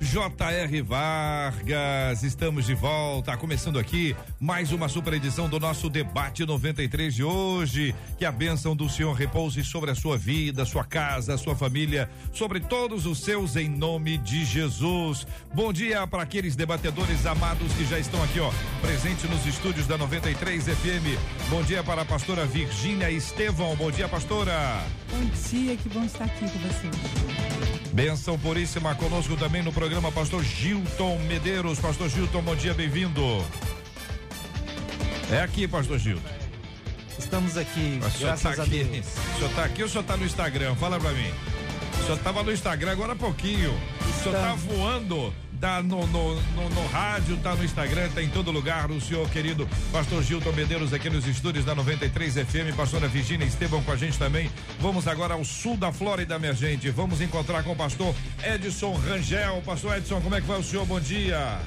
J.R. Vargas. Estamos de volta. Começando aqui mais uma super edição do nosso debate 93 de hoje. Que a bênção do Senhor repouse sobre a sua vida, sua casa, sua família, sobre todos os seus em nome de Jesus. Bom dia para aqueles debatedores amados que já estão aqui, ó, presente nos estúdios da 93 FM. Bom dia para a pastora Virgínia Estevão. Bom dia, pastora. Bom dia, que bom estar aqui com vocês. Benção puríssima conosco também no programa Pastor Gilton Medeiros. Pastor Gilton, bom dia, bem-vindo. É aqui, Pastor Gilton. Estamos aqui, O graças tá a aqui. Deus. O senhor tá aqui ou o senhor tá no Instagram? Fala pra mim. O senhor tava no Instagram agora há pouquinho. O senhor tá Estamos. voando. Tá no, no, no, no rádio, tá no Instagram, tá em todo lugar. O senhor querido Pastor Gilton Medeiros aqui nos estúdios da 93 FM, pastora Virginia Estevam com a gente também. Vamos agora ao sul da Flórida, minha gente. Vamos encontrar com o pastor Edson Rangel. Pastor Edson, como é que vai o senhor? Bom dia.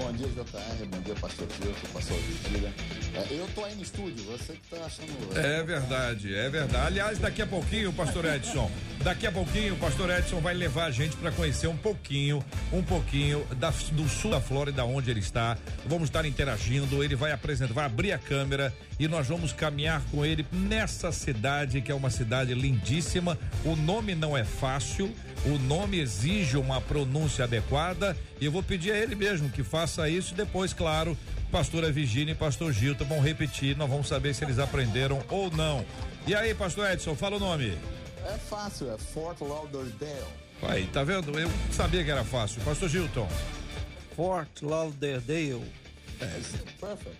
Bom dia, JR. Bom dia, pastor Gilson, pastor Virgília. É, eu tô aí no estúdio, você que tá achando. É verdade, é verdade. Aliás, daqui a pouquinho, pastor Edson, daqui a pouquinho o pastor Edson vai levar a gente para conhecer um pouquinho, um pouquinho da- do sul da Flórida, onde ele está. Vamos estar interagindo, ele vai apresentar, vai abrir a câmera e nós vamos caminhar com ele nessa cidade que é uma cidade lindíssima. O nome não é fácil, o nome exige uma pronúncia adequada e eu vou pedir a ele mesmo que faça isso e depois, claro, pastora Virginia e pastor Gilton vão repetir, nós vamos saber se eles aprenderam ou não. E aí, pastor Edson, fala o nome. É fácil, é Fort Lauderdale. Aí, tá vendo? Eu sabia que era fácil. Pastor Gilton. Fort Lauderdale. Perfect.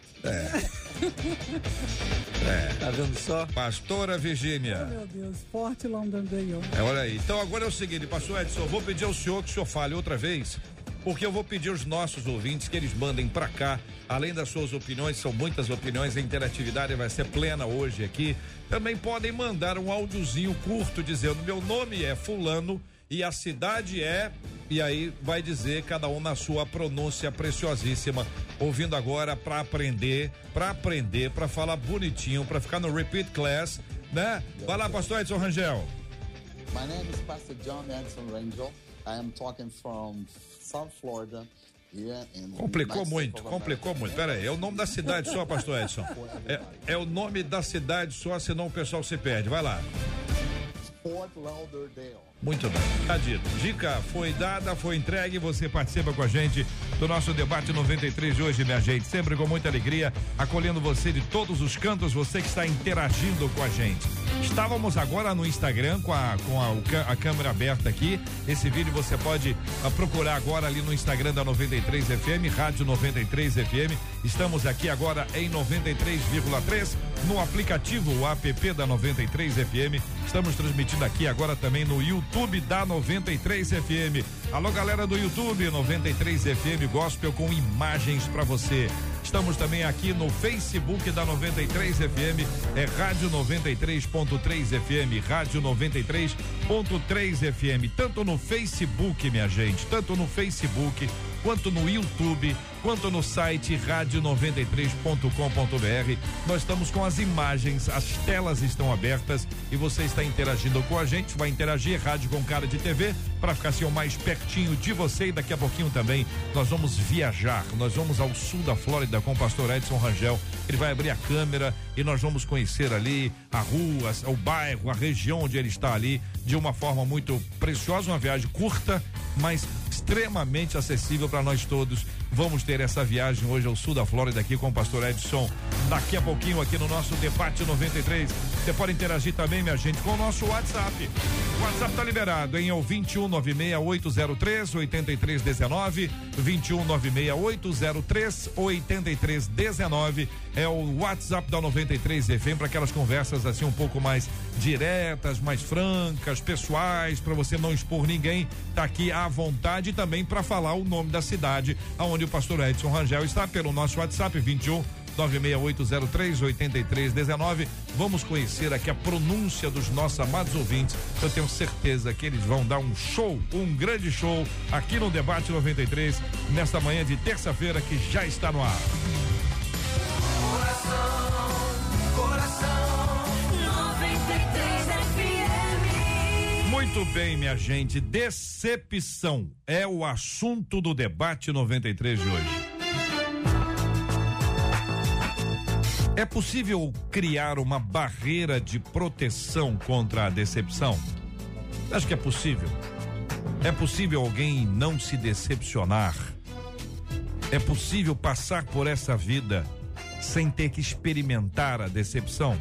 Tá vendo só? Pastora Virgínia. Meu Deus, Forte Londondale. É, olha aí. Então agora é o seguinte, pastor Edson, eu vou pedir ao senhor que o senhor fale outra vez, porque eu vou pedir aos nossos ouvintes que eles mandem pra cá, além das suas opiniões, são muitas opiniões, a interatividade vai ser plena hoje aqui. Também podem mandar um áudiozinho curto dizendo: meu nome é Fulano e a cidade é. E aí vai dizer cada um na sua pronúncia preciosíssima, ouvindo agora pra aprender, pra aprender, pra falar bonitinho, pra ficar no repeat class, né? Vai lá, pastor Edson Rangel. My name is Pastor John Edson Rangel. I am talking from South Florida. Complicou muito, complicou muito. Pera aí, é o nome da cidade só, pastor Edson. É, é o nome da cidade só, senão o pessoal se perde. Vai lá. Fort Lauderdale. Muito bem, tá dito. Dica foi dada, foi entregue. Você participa com a gente do nosso debate 93 de hoje, minha gente. Sempre com muita alegria, acolhendo você de todos os cantos, você que está interagindo com a gente. Estávamos agora no Instagram com a, com a, a câmera aberta aqui. Esse vídeo você pode ah, procurar agora ali no Instagram da 93 FM, Rádio 93 FM. Estamos aqui agora em 93,3 no aplicativo o app da 93 FM. Estamos transmitindo aqui agora também no YouTube da 93 FM. Alô, galera do YouTube, 93 FM Gospel com imagens para você. Estamos também aqui no Facebook da 93 FM, é Rádio 93.3 FM, Rádio 93.3 FM, tanto no Facebook, minha gente, tanto no Facebook quanto no YouTube, quanto no site rádio93.com.br. Nós estamos com as imagens, as telas estão abertas e você está interagindo com a gente. Vai interagir rádio com cara de TV para ficar assim mais pertinho de você e daqui a pouquinho também nós vamos viajar. Nós vamos ao sul da Flórida com o pastor Edson Rangel. Ele vai abrir a câmera e nós vamos conhecer ali a rua, o bairro, a região onde ele está ali de uma forma muito preciosa, uma viagem curta, mas extremamente acessível para nós todos. Vamos ter essa viagem hoje ao sul da Flórida aqui com o pastor Edson. Daqui a pouquinho aqui no nosso debate 93. Você pode interagir também, minha gente, com o nosso WhatsApp. O WhatsApp tá liberado em é o 2196803 8319 2196803 8319 é o WhatsApp da 93 FM para aquelas conversas assim um pouco mais diretas, mais francas, pessoais, para você não expor ninguém. Tá aqui à vontade também para falar o nome da cidade aonde o pastor Edson Rangel está pelo nosso WhatsApp 21 96803 8319. Vamos conhecer aqui a pronúncia dos nossos amados ouvintes. Eu tenho certeza que eles vão dar um show, um grande show aqui no Debate 93, nesta manhã de terça-feira que já está no ar. Muito bem, minha gente. Decepção é o assunto do debate 93 de hoje. É possível criar uma barreira de proteção contra a decepção? Acho que é possível. É possível alguém não se decepcionar? É possível passar por essa vida sem ter que experimentar a decepção?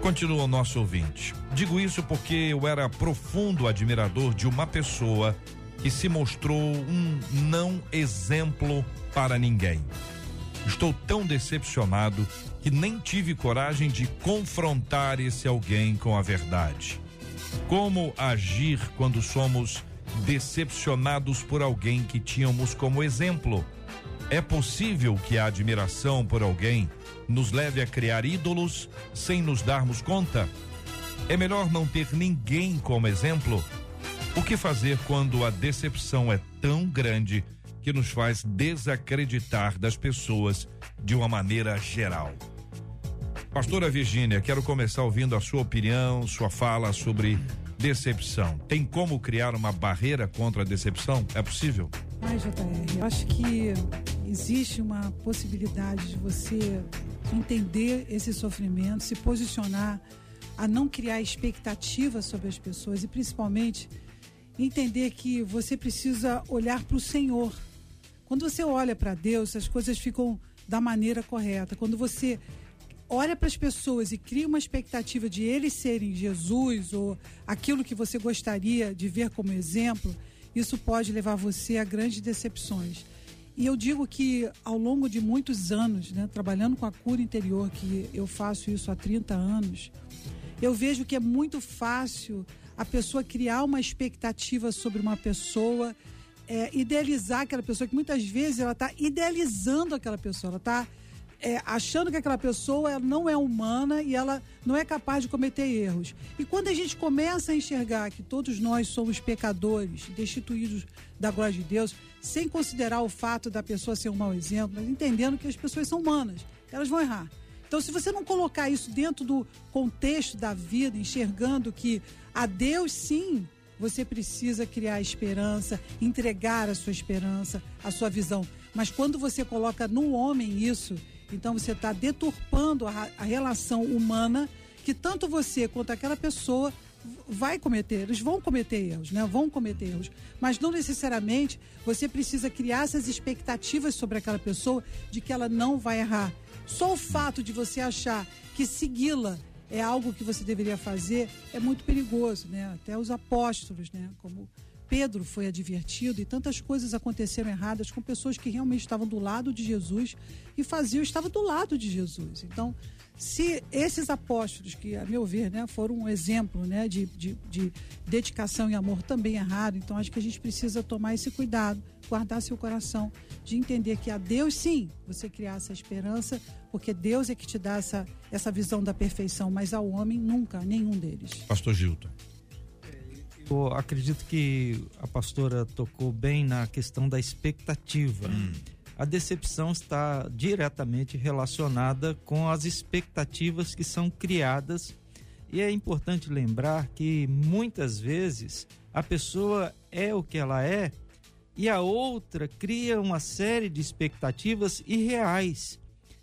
Continua o nosso ouvinte. Digo isso porque eu era profundo admirador de uma pessoa que se mostrou um não exemplo para ninguém. Estou tão decepcionado que nem tive coragem de confrontar esse alguém com a verdade. Como agir quando somos decepcionados por alguém que tínhamos como exemplo? É possível que a admiração por alguém nos leve a criar ídolos sem nos darmos conta? É melhor não ter ninguém como exemplo? O que fazer quando a decepção é tão grande que nos faz desacreditar das pessoas de uma maneira geral? Pastora Virgínia, quero começar ouvindo a sua opinião, sua fala sobre decepção. Tem como criar uma barreira contra a decepção? É possível? Ai, JR, eu acho que existe uma possibilidade de você entender esse sofrimento, se posicionar a não criar expectativas sobre as pessoas e principalmente entender que você precisa olhar para o Senhor. Quando você olha para Deus, as coisas ficam da maneira correta. Quando você olha para as pessoas e cria uma expectativa de eles serem Jesus ou aquilo que você gostaria de ver como exemplo, isso pode levar você a grandes decepções. E eu digo que ao longo de muitos anos, né, trabalhando com a cura interior, que eu faço isso há 30 anos, eu vejo que é muito fácil a pessoa criar uma expectativa sobre uma pessoa, é, idealizar aquela pessoa, que muitas vezes ela está idealizando aquela pessoa, ela está é, achando que aquela pessoa não é humana e ela não é capaz de cometer erros. E quando a gente começa a enxergar que todos nós somos pecadores, destituídos da glória de Deus, sem considerar o fato da pessoa ser um mau exemplo, mas entendendo que as pessoas são humanas, elas vão errar. Então, se você não colocar isso dentro do contexto da vida, enxergando que a Deus sim você precisa criar esperança, entregar a sua esperança, a sua visão. Mas quando você coloca no homem isso, então você está deturpando a, a, relação humana que tanto você quanto aquela pessoa vai cometer, eles vão cometer erros, né? Vão cometer erros, mas não necessariamente você precisa criar essas expectativas sobre aquela pessoa de que ela não vai errar. Só o fato de você achar que segui-la é algo que você deveria fazer é muito perigoso, né? Até os apóstolos, né? Como Pedro foi advertido e tantas coisas aconteceram erradas com pessoas que realmente estavam do lado de Jesus e faziam, estavam do lado de Jesus. Então, se esses apóstolos, que a meu ver, né, foram um exemplo né, de, de, de dedicação e amor também errado, então acho que a gente precisa tomar esse cuidado, guardar seu coração, de entender que a Deus sim você criar essa esperança, porque Deus é que te dá essa, essa visão da perfeição, mas ao homem nunca, nenhum deles. Pastor Gilton. Acredito que a pastora tocou bem na questão da expectativa. Hum. A decepção está diretamente relacionada com as expectativas que são criadas. E é importante lembrar que muitas vezes a pessoa é o que ela é e a outra cria uma série de expectativas irreais.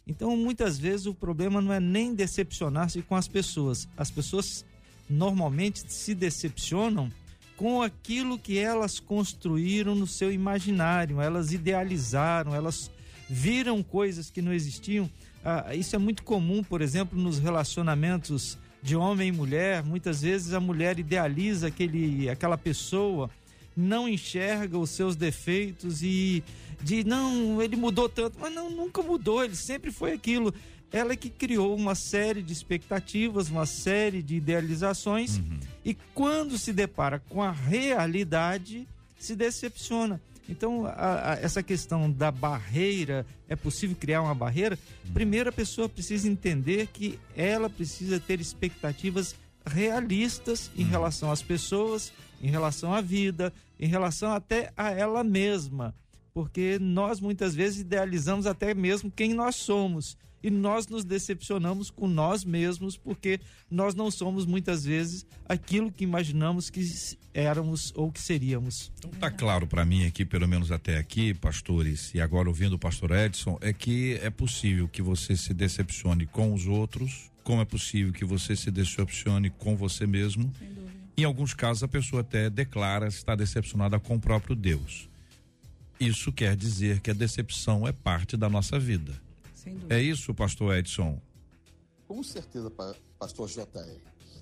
Então, muitas vezes, o problema não é nem decepcionar-se com as pessoas. As pessoas normalmente se decepcionam com aquilo que elas construíram no seu imaginário, elas idealizaram, elas viram coisas que não existiam. Ah, isso é muito comum, por exemplo, nos relacionamentos de homem e mulher. Muitas vezes a mulher idealiza aquele, aquela pessoa, não enxerga os seus defeitos e de não, ele mudou tanto, mas não, nunca mudou, ele sempre foi aquilo. Ela é que criou uma série de expectativas, uma série de idealizações uhum. e quando se depara com a realidade, se decepciona. Então, a, a, essa questão da barreira, é possível criar uma barreira? Uhum. Primeiro, a pessoa precisa entender que ela precisa ter expectativas realistas em uhum. relação às pessoas, em relação à vida, em relação até a ela mesma porque nós muitas vezes idealizamos até mesmo quem nós somos e nós nos decepcionamos com nós mesmos porque nós não somos muitas vezes aquilo que imaginamos que éramos ou que seríamos. Então tá claro para mim aqui, pelo menos até aqui, pastores, e agora ouvindo o pastor Edson, é que é possível que você se decepcione com os outros, como é possível que você se decepcione com você mesmo. Em alguns casos a pessoa até declara estar decepcionada com o próprio Deus. Isso quer dizer que a decepção é parte da nossa vida. É isso, pastor Edson? Com certeza, pastor JR.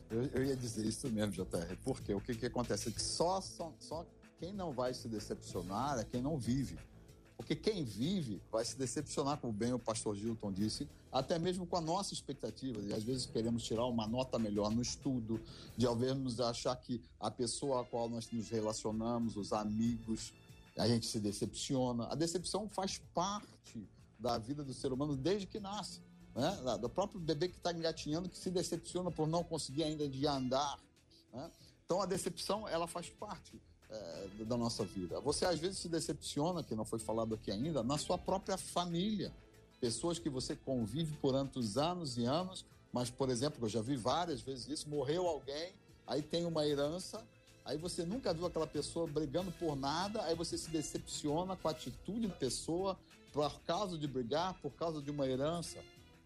Eu, eu, ia dizer isso mesmo, JR, porque o que, que acontece é que só, só, só quem não vai se decepcionar é quem não vive. Porque quem vive vai se decepcionar, como bem o pastor Gilton disse, até mesmo com a nossa expectativa. E às vezes queremos tirar uma nota melhor no estudo, de ao menos achar que a pessoa a qual nós nos relacionamos, os amigos, a gente se decepciona. A decepção faz parte da vida do ser humano desde que nasce. Né? Do próprio bebê que está engatinhando, que se decepciona por não conseguir ainda de andar. Né? Então a decepção ela faz parte é, da nossa vida. Você às vezes se decepciona, que não foi falado aqui ainda, na sua própria família. Pessoas que você convive por tantos anos e anos, mas, por exemplo, eu já vi várias vezes isso, morreu alguém, aí tem uma herança, Aí você nunca viu aquela pessoa brigando por nada, aí você se decepciona com a atitude da pessoa por causa de brigar, por causa de uma herança.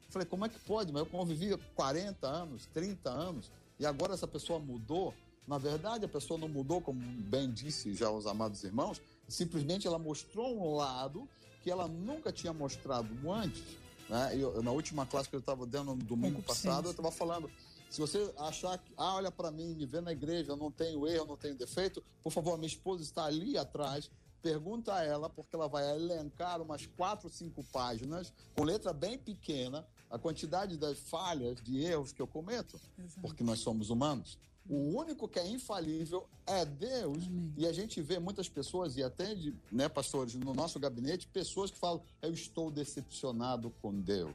Falei, como é que pode? Mas eu convivi 40 anos, 30 anos, e agora essa pessoa mudou. Na verdade, a pessoa não mudou, como bem disse já os amados irmãos, simplesmente ela mostrou um lado que ela nunca tinha mostrado antes. Né? Eu, na última classe que eu estava dando no domingo passado, eu estava falando se você achar que, ah, olha para mim, me vê na igreja, eu não tenho erro, eu não tenho defeito, por favor, minha esposa está ali atrás. Pergunta a ela, porque ela vai elencar umas quatro, cinco páginas, com letra bem pequena, a quantidade das falhas, de erros que eu cometo, Exato. porque nós somos humanos. O único que é infalível é Deus. Amém. E a gente vê muitas pessoas, e até, de, né, pastores, no nosso gabinete, pessoas que falam: Eu estou decepcionado com Deus.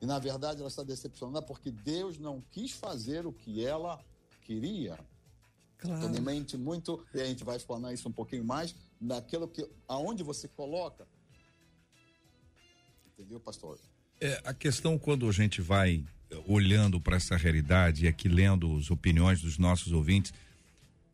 E na verdade ela está decepcionada porque Deus não quis fazer o que ela queria. Claro. Então, mente muito, e a gente vai explanar isso um pouquinho mais, naquilo que, aonde você coloca. Entendeu, pastor? É, a questão quando a gente vai eh, olhando para essa realidade e aqui lendo as opiniões dos nossos ouvintes,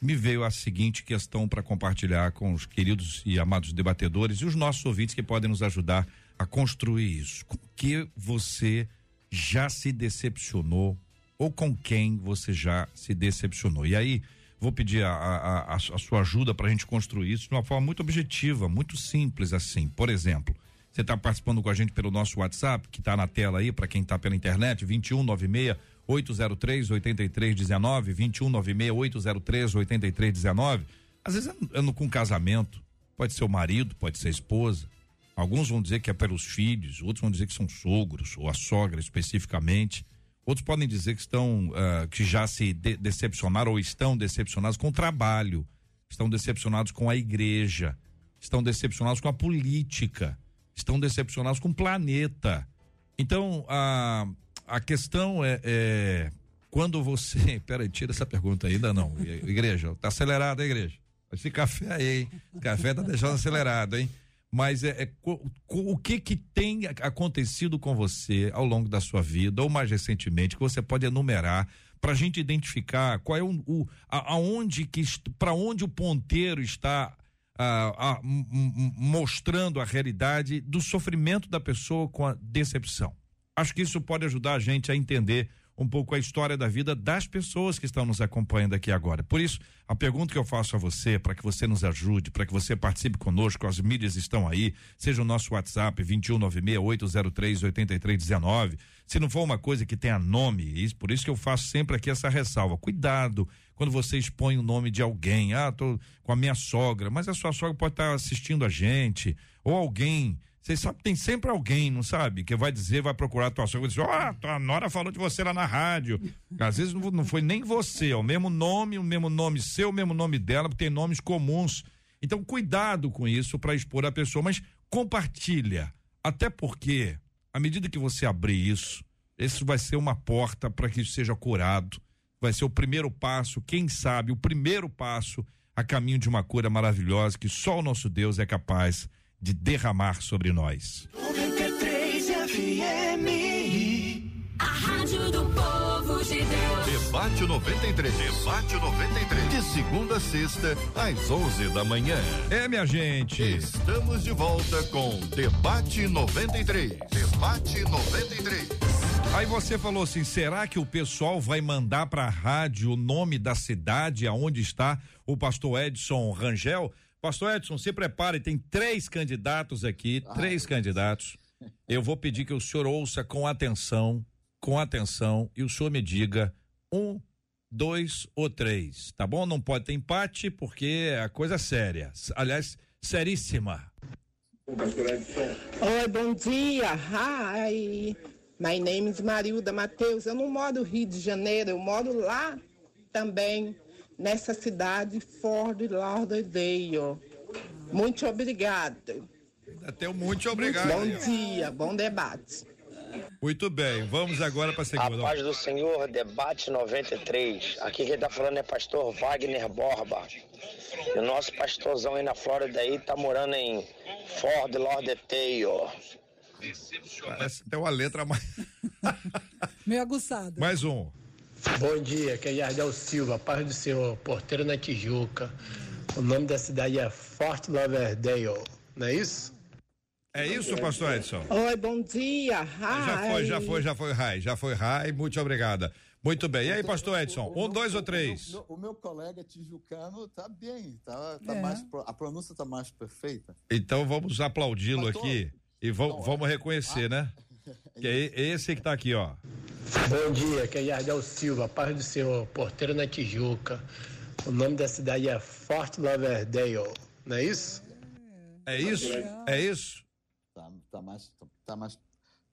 me veio a seguinte questão para compartilhar com os queridos e amados debatedores e os nossos ouvintes que podem nos ajudar a construir isso? Com que você já se decepcionou ou com quem você já se decepcionou? E aí, vou pedir a, a, a, a sua ajuda para a gente construir isso de uma forma muito objetiva, muito simples assim. Por exemplo, você está participando com a gente pelo nosso WhatsApp, que está na tela aí, para quem está pela internet, 2196 803 8319, 2196 803 8319. Às vezes no, com casamento, pode ser o marido, pode ser a esposa, Alguns vão dizer que é pelos filhos, outros vão dizer que são sogros, ou a sogra especificamente. Outros podem dizer que estão, uh, que já se de decepcionaram ou estão decepcionados com o trabalho, estão decepcionados com a igreja, estão decepcionados com a política, estão decepcionados com o planeta. Então, a, a questão é, é quando você. Peraí, tira essa pergunta ainda não. Igreja, tá acelerado a igreja? Esse café aí, hein? Café tá deixando acelerado, hein? Mas é, é o que que tem acontecido com você ao longo da sua vida ou mais recentemente que você pode enumerar para a gente identificar qual é o, o a, aonde que para onde o ponteiro está a, a, mostrando a realidade do sofrimento da pessoa com a decepção. Acho que isso pode ajudar a gente a entender um pouco a história da vida das pessoas que estão nos acompanhando aqui agora. Por isso, a pergunta que eu faço a você, para que você nos ajude, para que você participe conosco, as mídias estão aí, seja o nosso WhatsApp 21968038319. Se não for uma coisa que tenha nome, isso, por isso que eu faço sempre aqui essa ressalva. Cuidado quando você expõe o nome de alguém. Ah, tô com a minha sogra, mas a sua sogra pode estar assistindo a gente, ou alguém você sabe, tem sempre alguém, não sabe? Que vai dizer, vai procurar a tua sogra e dizer, ó, oh, tua nora falou de você lá na rádio. Às vezes não, não foi nem você, é o mesmo nome, o mesmo nome seu, o mesmo nome dela, porque tem nomes comuns. Então, cuidado com isso para expor a pessoa, mas compartilha. Até porque, à medida que você abrir isso, isso vai ser uma porta para que isso seja curado. Vai ser o primeiro passo, quem sabe, o primeiro passo a caminho de uma cura maravilhosa que só o nosso Deus é capaz de derramar sobre nós. 93 FM, a rádio do povo de Deus. Debate 93, debate 93, de segunda a sexta, às 11 da manhã. É, minha gente. Estamos de volta com Debate 93. Debate 93. Aí você falou assim: será que o pessoal vai mandar para a rádio o nome da cidade aonde está o pastor Edson Rangel? Pastor Edson, se prepare, tem três candidatos aqui, ah, três candidatos. Eu vou pedir que o senhor ouça com atenção, com atenção, e o senhor me diga um, dois ou três, tá bom? Não pode ter empate, porque é a coisa séria. Aliás, seríssima. Oi, bom dia. Hi. My name is Marilda Matheus. Eu não moro no Rio de Janeiro, eu moro lá também nessa cidade Ford Lauderdale. Muito obrigado. Até muito obrigado. Bom dia, bom debate. Muito bem, vamos agora para a segunda. A paz do Senhor, debate 93. Aqui quem está falando é pastor Wagner Borba. E o nosso pastorzão aí na Flórida aí tá morando em Ford Lauderdale. Parece até uma letra mais. Meio aguçada. Mais um. Bom dia, aqui é Yardel Silva, paz do Senhor, porteiro na Tijuca. O nome da cidade é Fort Lauderdale, não é isso? É isso, pastor Edson? Oi, bom dia. Hi. Já foi, já foi, já foi, Rai. Já foi, Rai. Muito obrigada. Muito bem. E aí, pastor Edson? Um, dois ou três? O meu, colega tijucano tá bem, tá, tá é. mais, a pronúncia tá mais perfeita. Então vamos aplaudi-lo aqui e vamos, vamos reconhecer, né? Que é esse que tá aqui, ó. Bom dia, aqui é Yardel Silva, paz do Senhor, porteiro na Tijuca. O nome da cidade é Fort Lauderdale, não é isso? É isso? É isso? Tá, tá mais, tá mais.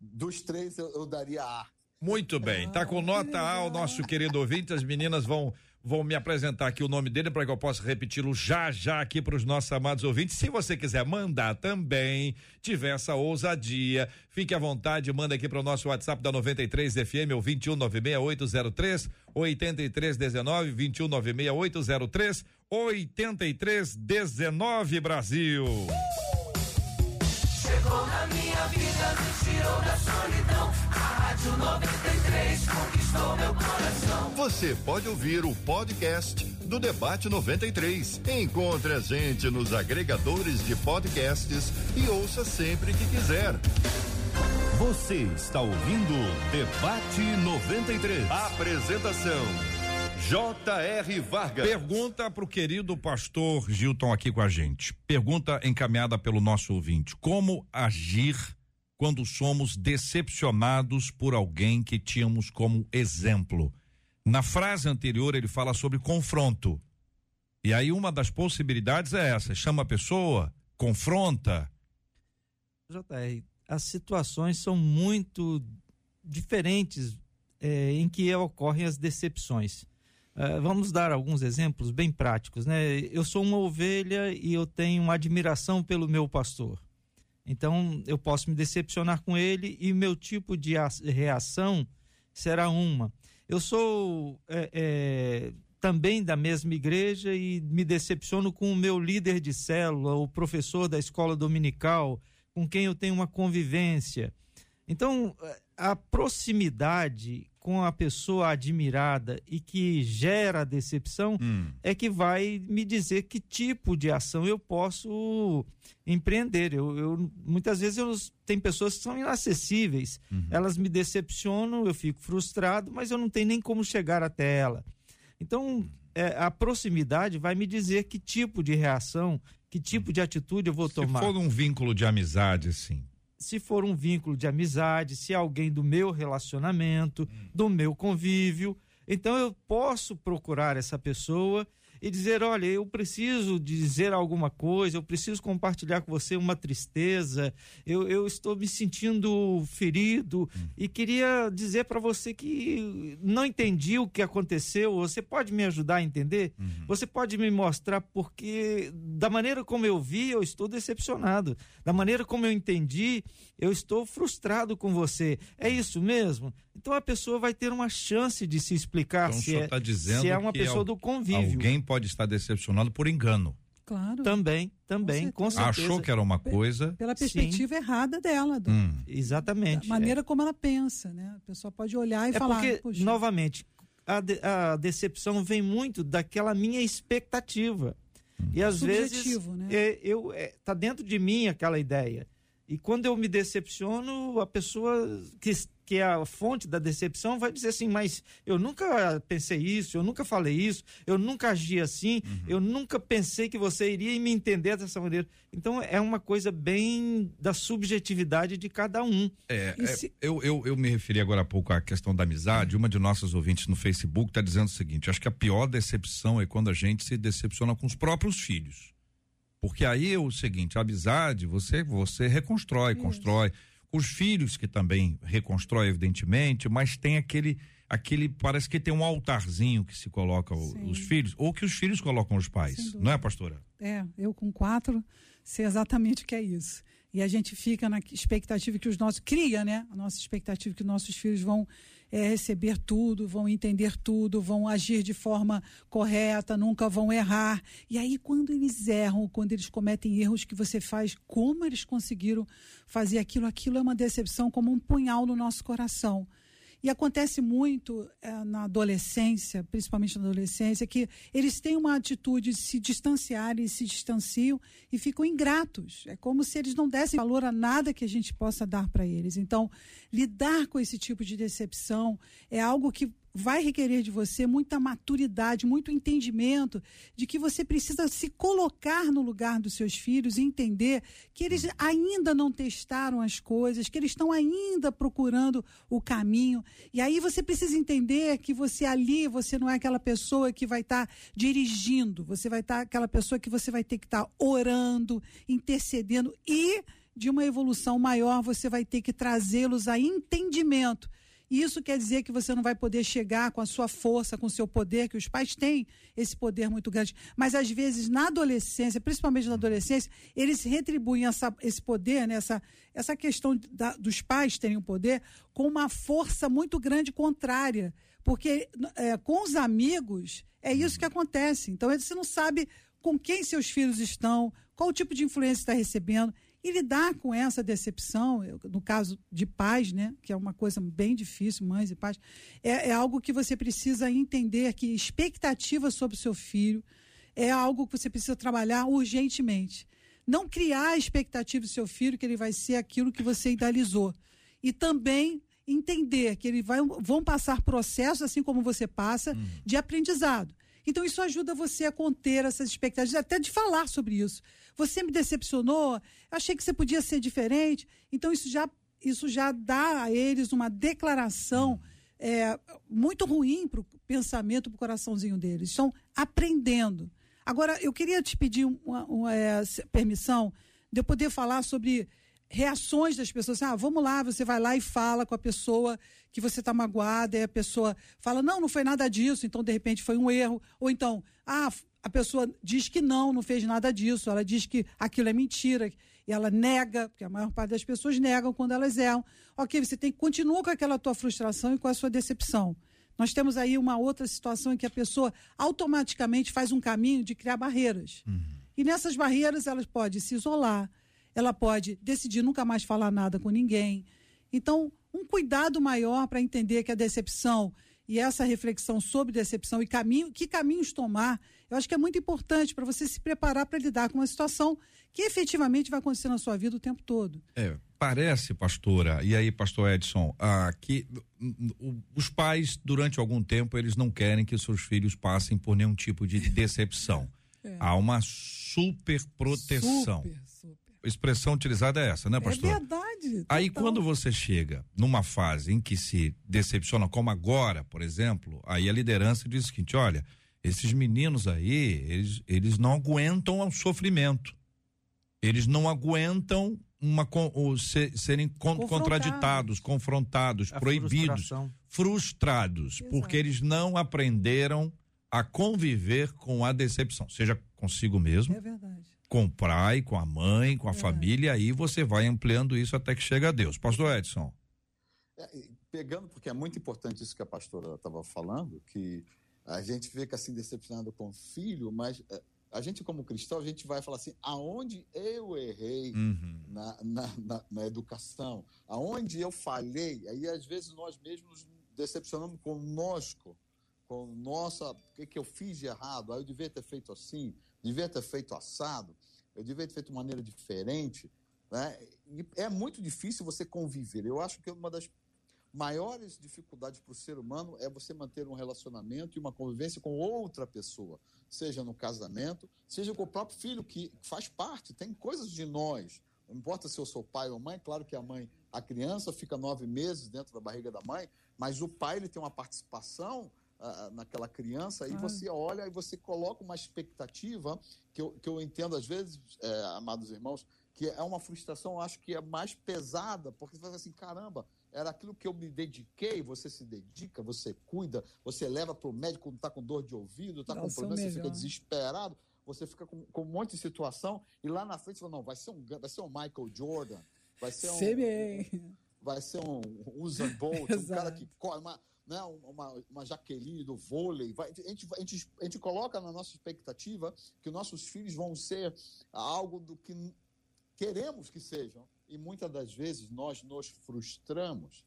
Dos três eu, eu daria A. Muito bem, tá com nota A o nosso querido ouvinte, as meninas vão vão me apresentar aqui o nome dele para que eu possa repeti-lo já já aqui para os nossos amados ouvintes. Se você quiser mandar também, tiver essa ousadia, fique à vontade, manda aqui para o nosso WhatsApp da 93 FM, o 2196803 8319 2196803 8319 Brasil. Chegou na minha vida, me tirou da solidão. A Rádio 93 conquistou meu coração. Você pode ouvir o podcast do Debate 93. Encontre a gente nos agregadores de podcasts e ouça sempre que quiser. Você está ouvindo Debate 93. Apresentação J.R. Vargas. Pergunta para o querido pastor Gilton aqui com a gente. Pergunta encaminhada pelo nosso ouvinte: Como agir quando somos decepcionados por alguém que tínhamos como exemplo. Na frase anterior, ele fala sobre confronto. E aí, uma das possibilidades é essa: chama a pessoa, confronta. JR, as situações são muito diferentes é, em que ocorrem as decepções. Uh, vamos dar alguns exemplos bem práticos, né? Eu sou uma ovelha e eu tenho admiração pelo meu pastor. Então, eu posso me decepcionar com ele e meu tipo de reação será uma. Eu sou é, é, também da mesma igreja e me decepciono com o meu líder de célula, o professor da escola dominical, com quem eu tenho uma convivência. Então, a proximidade com a pessoa admirada e que gera decepção Hum. é que vai me dizer que tipo de ação eu posso empreender. Eu, eu- muitas vezes eu, tem pessoas que são inacessíveis, elas me decepcionam, eu fico frustrado, mas eu não tenho nem como chegar até ela. Então, é, a proximidade vai me dizer que tipo de reação, que tipo de atitude eu vou Se tomar. for um vínculo de amizade, assim. Se for um vínculo de amizade, se é alguém do meu relacionamento, do meu convívio, então eu posso procurar essa pessoa e dizer, olha, eu preciso dizer alguma coisa, eu preciso compartilhar com você uma tristeza, eu, eu estou me sentindo ferido e queria dizer para você que não entendi o que aconteceu, você pode me ajudar a entender? Você pode me mostrar porque da maneira como eu vi, eu estou decepcionado. Da maneira como eu entendi, eu estou frustrado com você. É isso mesmo? Então a pessoa vai ter uma chance de se explicar Então se, é, dizendo se é uma que pessoa do convívio. Alguém pode estar decepcionado por engano. Claro. Também, também, com certeza. certeza. Achou que era uma coisa. Pela Sim. perspectiva errada dela, do- Hum. Exatamente. da maneira como ela pensa, né? A pessoa pode olhar e É falar. porque, "Poxa, novamente, a, de- a decepção vem muito daquela minha expectativa. E às vezes Subjetivo, né? é, eu é, tá dentro de mim aquela ideia. E quando eu me decepciono, a pessoa que, que é a fonte da decepção vai dizer assim: Mas eu nunca pensei isso, eu nunca falei isso, eu nunca agi assim, Uhum. eu nunca pensei que você iria me entender dessa maneira. Então é uma coisa bem da subjetividade de cada um. É, é, se- eu, eu, eu me referi agora há pouco à questão da amizade. Uma de nossas ouvintes no Facebook está dizendo o seguinte: acho que a pior decepção é quando a gente se decepciona com os próprios filhos. Porque aí é o seguinte: a amizade você, você reconstrói, constrói. Os filhos que também reconstrói, evidentemente, mas tem aquele. aquele parece que tem um altarzinho que se coloca Sim. os filhos, ou que os filhos colocam os pais, não é, pastora? É, eu com quatro sei exatamente o que é isso. E a gente fica na expectativa que os nossos. Cria, né? A nossa expectativa que os nossos filhos vão é, receber tudo, vão entender tudo, vão agir de forma correta, nunca vão errar. E aí, quando eles erram, quando eles cometem erros que você faz, como eles conseguiram fazer aquilo? Aquilo é uma decepção como um punhal no nosso coração. E acontece muito eh, na adolescência, principalmente na adolescência, que eles têm uma atitude de se distanciar e se distanciam e ficam ingratos. É como se eles não dessem valor a nada que a gente possa dar para eles. Então, lidar com esse tipo de decepção é algo que vai requerer de você muita maturidade, muito entendimento de que você precisa se colocar no lugar dos seus filhos e entender que eles ainda não testaram as coisas, que eles estão ainda procurando o caminho. E aí você precisa entender que você ali, você não é aquela pessoa que vai estar dirigindo, você vai estar aquela pessoa que você vai ter que estar orando, intercedendo e de uma evolução maior, você vai ter que trazê-los a entendimento isso quer dizer que você não vai poder chegar com a sua força, com o seu poder, que os pais têm esse poder muito grande. Mas às vezes, na adolescência, principalmente na adolescência, eles retribuem essa, esse poder, né? essa, essa questão da, dos pais terem o poder, com uma força muito grande contrária. Porque é, com os amigos, é isso que acontece. Então, você não sabe com quem seus filhos estão, qual o tipo de influência está recebendo e lidar com essa decepção, no caso de pais, né, que é uma coisa bem difícil, mães e pais, é, é algo que você precisa entender que expectativa sobre o seu filho é algo que você precisa trabalhar urgentemente. Não criar expectativa do seu filho que ele vai ser aquilo que você idealizou. E também entender que eles vai, vão passar processos, assim como você passa, Uhum. de aprendizado. Então, isso ajuda você a conter essas expectativas, até de falar sobre isso. Você me decepcionou, achei que você podia ser diferente. Então, isso já, isso já dá a eles uma declaração é, muito ruim para o pensamento, para o coraçãozinho deles. Estão aprendendo. Agora, eu queria te pedir uma, uma, é, permissão de eu poder falar sobre reações das pessoas. Ah, vamos lá, você vai lá e fala com a pessoa que você está magoada, e a pessoa fala, não, não foi nada disso, então de repente foi um erro. Ou então, ah, a pessoa diz que não, não fez nada disso, ela diz que aquilo é mentira, e ela nega, porque a maior parte das pessoas negam quando elas erram. Ok, você tem que continuar com aquela tua frustração e com a sua decepção. Nós temos aí uma outra situação em que a pessoa automaticamente faz um caminho de criar barreiras. E nessas barreiras ela pode se isolar, ela pode decidir nunca mais falar nada com ninguém. Então, um cuidado maior para entender que a decepção e essa reflexão sobre decepção e caminho, que caminhos tomar, eu acho que é muito importante para você se preparar para lidar com uma situação que efetivamente vai acontecer na sua vida o tempo todo. É, parece, pastora, e aí, pastor Edson, ah, que os pais, durante algum tempo, eles não querem que seus filhos passem por nenhum tipo de decepção. É. Há uma super proteção. Super, super. A expressão utilizada é essa, né, pastor? É verdade. Aí quando você chega numa fase em que se decepciona, como agora, por exemplo, aí a liderança diz o seguinte: olha, esses meninos aí, eles, eles não aguentam o sofrimento. Eles não aguentam uma ou ser, serem contraditados, confrontados, a proibidos, frustração. frustrados, Exato. porque eles não aprenderam a conviver com a decepção, seja consigo mesmo, é verdade. com o pai, com a mãe, com a é. família, aí você vai ampliando isso até que chega a Deus. Pastor Edson. É, pegando, porque é muito importante isso que a pastora estava falando, que a gente fica assim decepcionado com o filho, mas é, a gente como cristão, a gente vai falar assim, aonde eu errei uhum. na, na, na, na, educação, aonde eu falhei, aí às vezes nós mesmos nos decepcionamos conosco, com nossa, o que, que eu fiz de errado? Ah, eu devia ter feito assim, devia ter feito assado, eu devia ter feito de maneira diferente. Né? E é muito difícil você conviver. Eu acho que uma das maiores dificuldades para o ser humano é você manter um relacionamento e uma convivência com outra pessoa, seja no casamento, seja com o próprio filho, que faz parte, tem coisas de nós. Não importa se eu sou pai ou mãe, claro que a mãe, a criança fica nove meses dentro da barriga da mãe, mas o pai ele tem uma participação naquela criança, ah. e você olha e você coloca uma expectativa que eu, que eu entendo às vezes, é, amados irmãos, que é uma frustração, acho que é mais pesada, porque você fala assim, caramba, era aquilo que eu me dediquei, você se dedica, você cuida, você leva para o médico quando está com dor de ouvido, está com problema, você fica desesperado, você fica com, com, um monte de situação, e lá na frente você fala, não, vai ser um, vai ser um Michael Jordan, vai ser um. Bem. Vai ser um Usain Bolt, um cara que corre, uma, né, uma, uma Jaqueline do vôlei. Vai, a, gente, a, gente, a gente coloca na nossa expectativa que nossos filhos vão ser algo do que queremos que sejam. E muitas das vezes nós nos frustramos.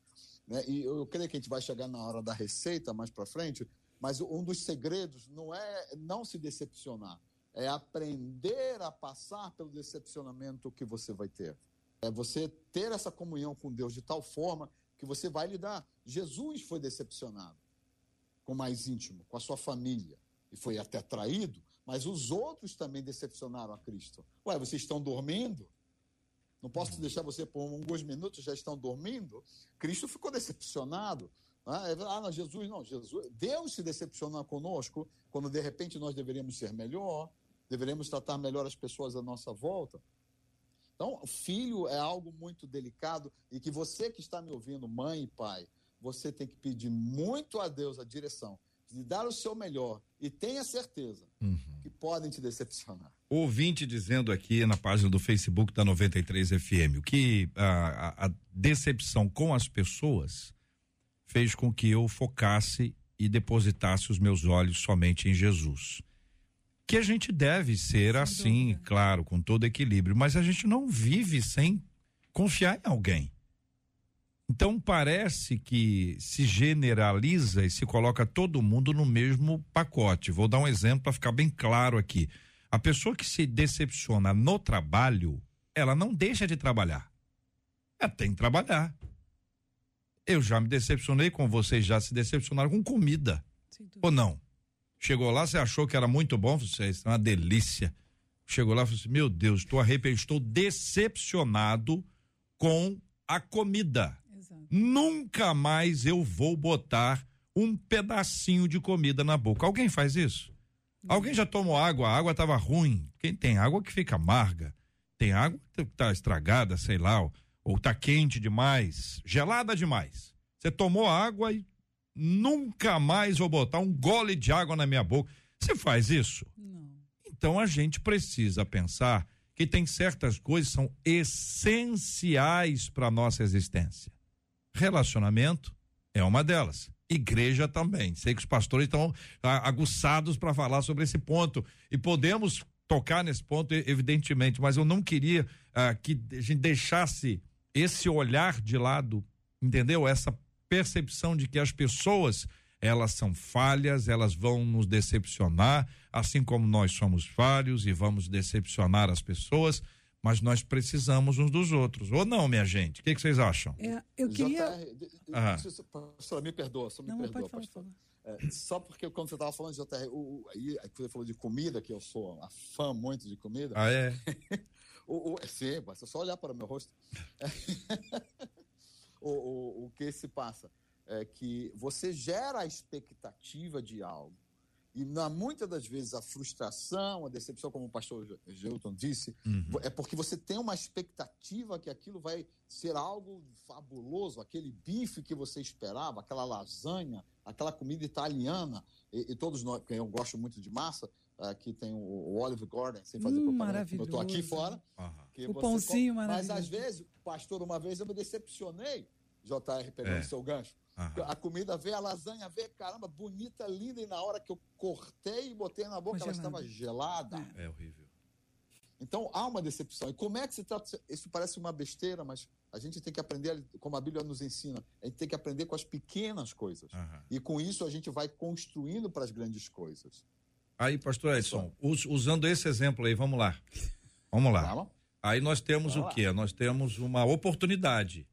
Né? E eu creio que a gente vai chegar na hora da receita mais para frente, mas um dos segredos não é não se decepcionar, é aprender a passar pelo decepcionamento que você vai ter. É você ter essa comunhão com Deus de tal forma que você vai lidar. Jesus foi decepcionado com o mais íntimo, com a sua família, e foi até traído, mas os outros também decepcionaram a Cristo. Ué, vocês estão dormindo? Não posso deixar você por alguns minutos, já estão dormindo? Cristo ficou decepcionado. É, ah, não, Jesus não, Jesus, Deus se decepciona conosco quando de repente nós deveríamos ser melhor, deveríamos tratar melhor as pessoas à nossa volta. Então, filho é algo muito delicado e que você que está me ouvindo, mãe e pai, você tem que pedir muito a Deus a direção de dar o seu melhor e tenha certeza uhum. que podem te decepcionar. Ouvinte dizendo aqui na página do Facebook da 93 FM que a, a, a decepção com as pessoas fez com que eu focasse e depositasse os meus olhos somente em Jesus que a gente deve ser sem assim, dúvida. claro, com todo equilíbrio, mas a gente não vive sem confiar em alguém. Então parece que se generaliza e se coloca todo mundo no mesmo pacote. Vou dar um exemplo para ficar bem claro aqui. A pessoa que se decepciona no trabalho, ela não deixa de trabalhar. Ela tem que trabalhar. Eu já me decepcionei com vocês, já se decepcionaram com comida. Ou não? Chegou lá, você achou que era muito bom, você é uma delícia. Chegou lá e falou assim: Meu Deus, estou arrependido, estou decepcionado com a comida. Exato. Nunca mais eu vou botar um pedacinho de comida na boca. Alguém faz isso? Não. Alguém já tomou água? A água estava ruim. Quem tem água que fica amarga. Tem água que está estragada, sei lá, ou, ou tá quente demais, gelada demais. Você tomou água e nunca mais vou botar um gole de água na minha boca. Você faz isso? Não. Então a gente precisa pensar que tem certas coisas que são essenciais para nossa existência. Relacionamento é uma delas. Igreja também. Sei que os pastores estão aguçados para falar sobre esse ponto e podemos tocar nesse ponto, evidentemente, mas eu não queria ah, que a gente deixasse esse olhar de lado entendeu? Essa percepção de que as pessoas elas são falhas, elas vão nos decepcionar, assim como nós somos falhos e vamos decepcionar as pessoas, mas nós precisamos uns dos outros. Ou não, minha gente? O que, que vocês acham? É, eu queria. JR, me perdoa, só me não, perdoa, pode falar, é, só porque quando você estava falando de JR, o, aí você falou de comida, que eu sou uma fã muito de comida. Ah, é? o, o, sim, basta só olhar para o meu rosto. o, o, o que se passa? é que você gera a expectativa de algo. E na, muitas das vezes a frustração, a decepção, como o pastor Gelton disse, uhum. é porque você tem uma expectativa que aquilo vai ser algo fabuloso, aquele bife que você esperava, aquela lasanha, aquela comida italiana. E, e todos nós, porque eu gosto muito de massa, aqui tem o, o Olive Garden, sem fazer hum, propaganda, eu estou aqui fora. Uhum. O pãozinho come, maravilhoso. Mas às vezes, pastor, uma vez eu me decepcionei, JR pegando é. seu gancho Uhum. A comida veio, a lasanha veio, caramba, bonita, linda, e na hora que eu cortei e botei na boca, ela estava gelada. É. é horrível. Então há uma decepção. E como é que se trata? Isso parece uma besteira, mas a gente tem que aprender, como a Bíblia nos ensina, a gente tem que aprender com as pequenas coisas. Uhum. E com isso a gente vai construindo para as grandes coisas. Aí, pastor Edson, usando esse exemplo aí, vamos lá. Vamos lá. Fala. Aí nós temos Fala. o quê? Nós temos uma oportunidade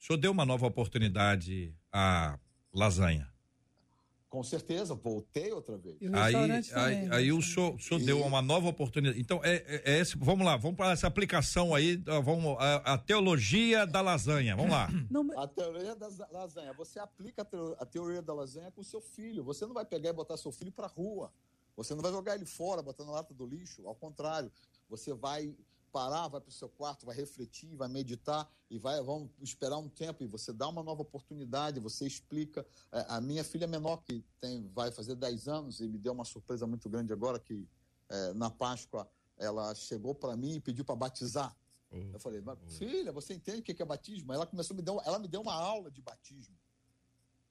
o senhor deu uma nova oportunidade à lasanha? Com certeza, voltei outra vez. Aí, aí, aí, né? o senhor, o senhor e... deu uma nova oportunidade. Então, é, é, é, esse, vamos lá, vamos para essa aplicação aí, vamos, a, a, teologia da lasanha, vamos lá. Não, a teoria da lasanha, você aplica a teoria da lasanha com o seu filho. Você não vai pegar e botar seu filho para rua. Você não vai jogar ele fora, botando na lata do lixo. Ao contrário, você vai parar, vai para o seu quarto, vai refletir, vai meditar e vai, vamos esperar um tempo e você dá uma nova oportunidade, você explica. É, a minha filha menor, que tem, vai fazer 10 anos e me deu uma surpresa muito grande agora, que é, na Páscoa ela chegou para mim e pediu para batizar. Uhum. Eu falei, filha, você entende o que é batismo? Ela começou me deu, ela me deu uma aula de batismo.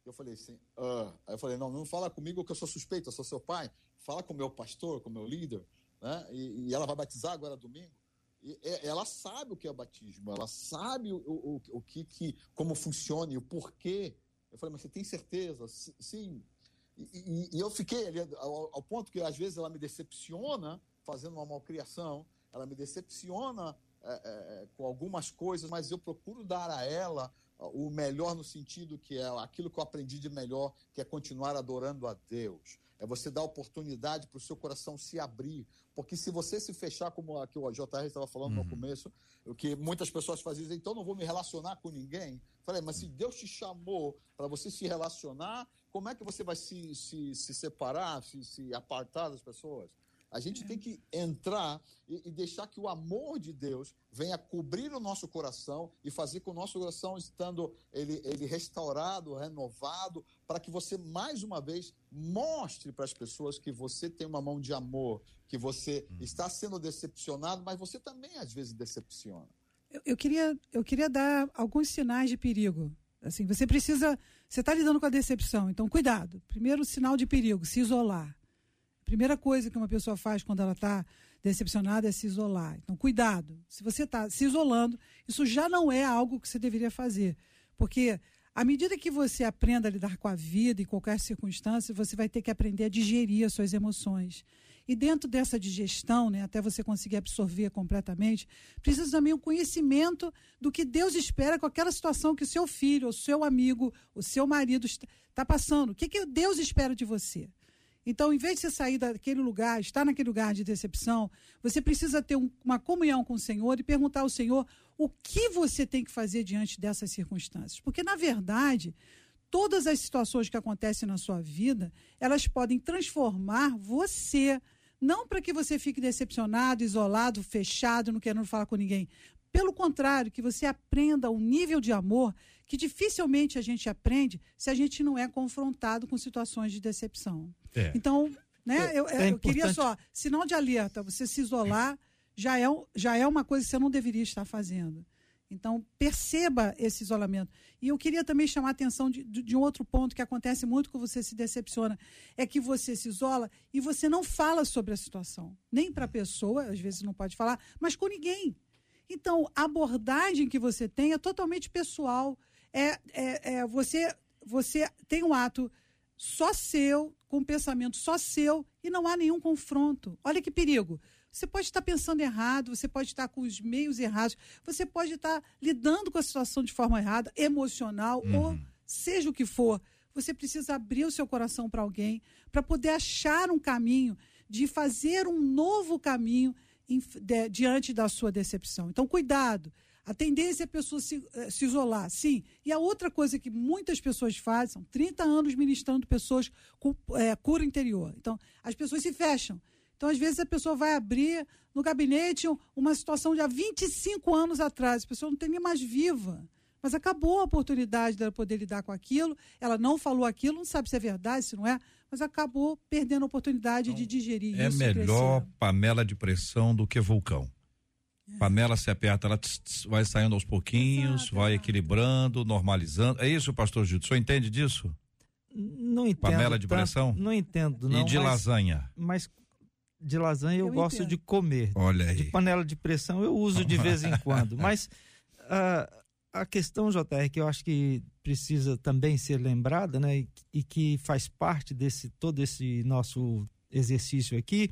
Eu falei assim, uh. aí eu falei, não, não fala comigo que eu sou suspeito, eu sou seu pai. Fala com o meu pastor, com o meu líder, né? E, e ela vai batizar agora domingo. É, ela sabe o que é batismo, ela sabe o, o, o que, que, como funciona e o porquê. Eu falei, mas você tem certeza? Sim. E, e, e eu fiquei ali ao, ao, ponto que às vezes ela me decepciona fazendo uma malcriação, ela me decepciona é, é, é com algumas coisas, mas eu procuro dar a ela o melhor no sentido que é aquilo que eu aprendi de melhor, que é continuar adorando a Deus é você dar oportunidade para o seu coração se abrir. Porque se você se fechar, como aqui o JR estava falando uhum. no começo, o que muitas pessoas fazem, então não vou me relacionar com ninguém. Falei, mas se Deus te chamou para você se relacionar, como é que você vai se, se, se separar, se, se apartar das pessoas? A gente tem que entrar e, e, deixar que o amor de Deus venha cobrir o nosso coração e fazer com o nosso coração estando ele, ele restaurado, renovado, para que você mais uma vez mostre para as pessoas que você tem uma mão de amor, que você hum. está sendo decepcionado, mas você também às vezes decepciona. Eu, eu queria, eu queria dar alguns sinais de perigo. Assim, você precisa, você está lidando com a decepção, então cuidado. Primeiro sinal de perigo, se isolar primeira coisa que uma pessoa faz quando ela está decepcionada é se isolar. Então, cuidado. Se você está se isolando, isso já não é algo que você deveria fazer. Porque à medida que você aprenda a lidar com a vida e qualquer circunstância, você vai ter que aprender a digerir as suas emoções. E dentro dessa digestão, né, até você conseguir absorver completamente, precisa também um conhecimento do que Deus espera com aquela situação que o seu filho, o seu amigo, o seu marido está passando. O que, que Deus espera de você? Então, em vez de você sair daquele lugar, estar naquele lugar de decepção, você precisa ter um, uma comunhão com o Senhor e perguntar ao Senhor o que você tem que fazer diante dessas circunstâncias. Porque, na verdade, todas as situações que acontecem na sua vida, elas podem transformar você. Não para que você fique decepcionado, isolado, fechado, não querendo falar com ninguém. Pelo contrário, que você aprenda um nível de amor que dificilmente a gente aprende se a gente não é confrontado com situações de decepção. É. Então, né, é, eu, é eu queria só, sinal de alerta, você se isolar já é, já é uma coisa que você não deveria estar fazendo. Então, perceba esse isolamento. E eu queria também chamar a atenção de, de, um outro ponto que acontece muito quando você se decepciona: é que você se isola e você não fala sobre a situação. Nem para a pessoa, às vezes não pode falar, mas com ninguém. Então, a abordagem que você tem é totalmente pessoal é, é, é você, você tem um ato só seu, com um pensamento só seu, e não há nenhum confronto. Olha que perigo. Você pode estar pensando errado, você pode estar com os meios errados, você pode estar lidando com a situação de forma errada, emocional, uhum. ou seja o que for. Você precisa abrir o seu coração para alguém, para poder achar um caminho, de fazer um novo caminho em, de, diante da sua decepção. Então, cuidado. A tendência é a pessoa se, eh, se, isolar, sim. E a outra coisa que muitas pessoas fazem, são 30 anos ministrando pessoas com é, cura interior. Então, as pessoas se fecham. Então, às vezes, a pessoa vai abrir no gabinete uma situação de há 25 anos atrás, a pessoa não tem nem mais viva. Mas acabou a oportunidade dela poder lidar com aquilo, ela não falou aquilo, não sabe se é verdade, se não é, mas acabou perdendo a oportunidade então, de digerir é isso. É melhor panela de pressão do que vulcão. Panela se aperta, ela tss, tss, vai saindo aos pouquinhos, Exato, vai equilibrando, normalizando. É isso, pastor Gildo? O senhor entende disso? Não entendo. Panela de pressão? Não entendo, não. E de mas, lasanha? Mas de lasanha eu, eu gosto entendo. de comer. Olha aí. De panela de pressão eu uso de vez em quando. Mas uh, a questão, JR, que eu acho que precisa também ser lembrada, né, e, e, que faz parte desse todo esse nosso exercício aqui,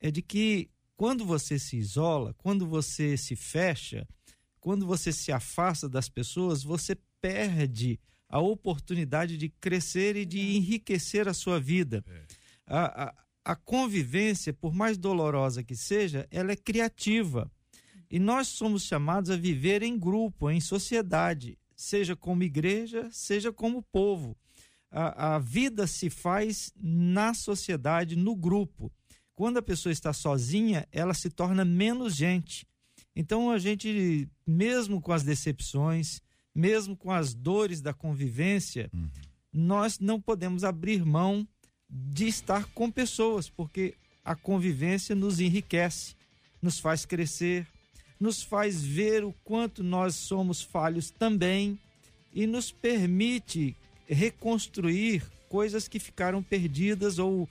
é de que quando você se isola, quando você se fecha, quando você se afasta das pessoas, você perde a oportunidade de crescer e de enriquecer a sua vida. É. A, a, a convivência, por mais dolorosa que seja, ela é criativa. E nós somos chamados a viver em grupo, em sociedade, seja como igreja, seja como povo. A, a vida se faz na sociedade, no grupo. Quando a pessoa está sozinha, ela se torna menos gente. Então a gente, mesmo com as decepções, mesmo com as dores da convivência, uhum. nós não podemos abrir mão de estar com pessoas, porque a convivência nos enriquece, nos faz crescer, nos faz ver o quanto nós somos falhos também e nos permite reconstruir coisas que ficaram perdidas ou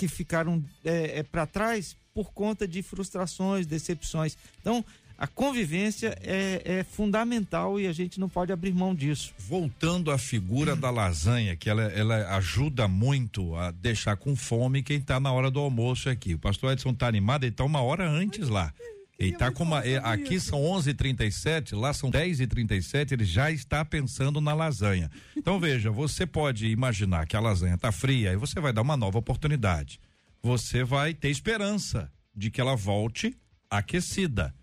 que ficaram é, é, para trás por conta de frustrações, decepções. Então, a convivência é, é, fundamental e a gente não pode abrir mão disso. Voltando à figura da lasanha, que ela, ela ajuda muito a deixar com fome quem está na hora do almoço aqui. O pastor Edson está animado, ele está uma hora antes lá. Ele tá com uma, aqui isso. são 11:37, lá são 10:37, ele já está pensando na lasanha. Então veja, você pode imaginar que a lasanha tá fria e você vai dar uma nova oportunidade. Você vai ter esperança de que ela volte aquecida.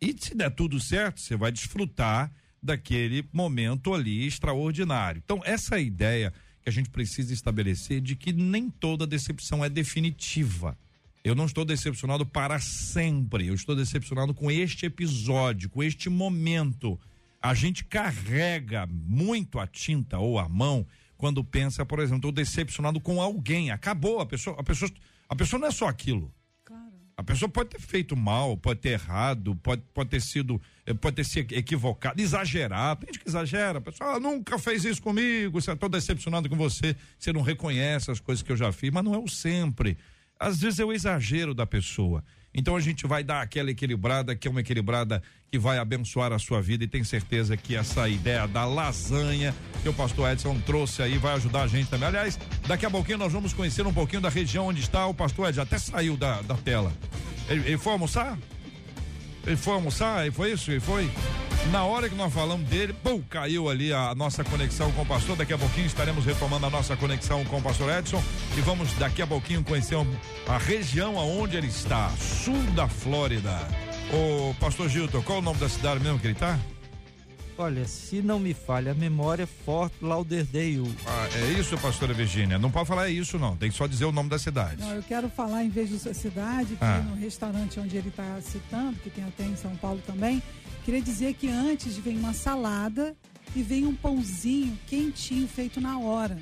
E se der tudo certo, você vai desfrutar daquele momento ali extraordinário. Então essa é ideia que a gente precisa estabelecer de que nem toda decepção é definitiva eu não estou decepcionado para sempre. Eu estou decepcionado com este episódio, com este momento. A gente carrega muito a tinta ou a mão quando pensa, por exemplo, estou decepcionado com alguém. Acabou, a pessoa, a pessoa, a pessoa não é só aquilo. Claro. A pessoa pode ter feito mal, pode ter errado, pode, pode ter sido, eh, pode ter se equivocado, exagerado. Tem gente que exagera. A pessoa ah, nunca fez isso comigo, estou decepcionado com você, você não reconhece as coisas que eu já fiz, mas não é o sempre às vezes é o exagero da pessoa. Então a gente vai dar aquela equilibrada, que é uma equilibrada que vai abençoar a sua vida e tem certeza que essa ideia da lasanha que o pastor Edson trouxe aí vai ajudar a gente também. Aliás, daqui a pouquinho nós vamos conhecer um pouquinho da região onde está o pastor Edson. Até saiu da, da tela. Ele, ele foi almoçar? Ele foi almoçar? Ele foi isso? Ele foi? Na hora que nós falamos dele, pum, caiu ali a nossa conexão com o pastor. Daqui a pouquinho estaremos retomando a nossa conexão com o pastor Edson e vamos daqui a pouquinho conhecer a região aonde ele está, sul da Flórida. Ô, pastor Gilton, qual o nome da cidade mesmo que ele está? Olha, se não me falha a memória, Fort Lauderdale. Ah, é isso, pastora Virgínia? Não pode falar isso, não. Tem que só dizer o nome da cidade. Não, eu quero falar, em vez da cidade, que ah. no restaurante onde ele está citando, que tem até em São Paulo também, Queria dizer que antes vem uma salada e vem um pãozinho quentinho feito na hora.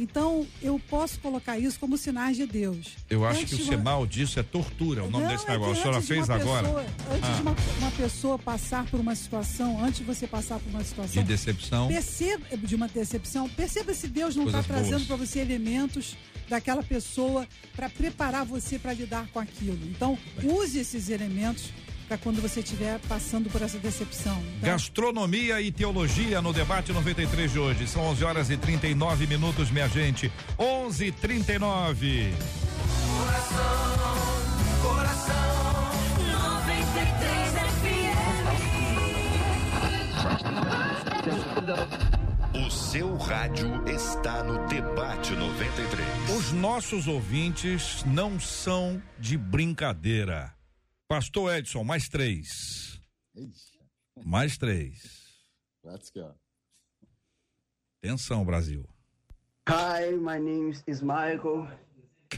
Então, eu posso colocar isso como sinais de Deus. Eu acho antes que o uma... sinal disso é tortura, o nome não, desse é negócio. A senhora fez pessoa, agora? Antes ah. de uma, uma, pessoa passar por uma situação, antes de você passar por uma situação. De decepção. Perceba, de uma decepção, perceba se Deus não está trazendo para você elementos daquela pessoa para preparar você para lidar com aquilo. Então, use esses elementos para quando você estiver passando por essa decepção. Tá? Gastronomia e teologia no debate 93 de hoje. São 11 horas e 39 minutos, minha gente. 11 e 39. Coração, coração, 93 FM. O seu rádio está no debate 93. Os nossos ouvintes não são de brincadeira. Pastor Edson, mais três. Mais três. Let's go. Atenção, Brasil. Hi, my name is Michael.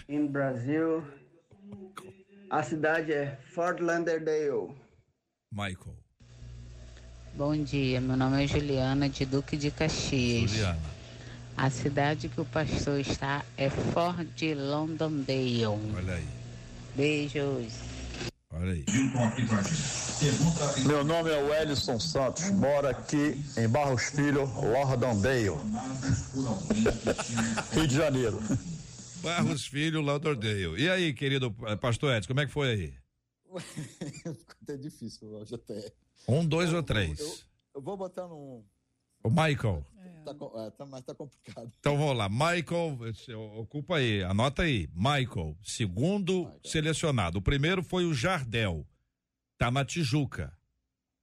In Brasil. A cidade é Fort Lauderdale. Michael. Bom dia, meu nome é Juliana de Duque de Caxias. Juliana. A cidade que o pastor está é Fort Lauderdale. Olha aí. Beijos. Olha aí. Meu nome é Wellison Santos, moro aqui em Barros Filho, Lauderdale, Rio de Janeiro. Barros Filho, Lauderdale. E aí, querido eh, pastor Edson, como é que foi aí? Ficou até difícil, até. Um, dois ou três? Eu, eu vou botar num. O Michael. Tá, é, tá, mas tá complicado. Então vamos lá. Michael, ocupa aí, anota aí. Michael, segundo Michael. selecionado. O primeiro foi o Jardel. Tá na Tijuca.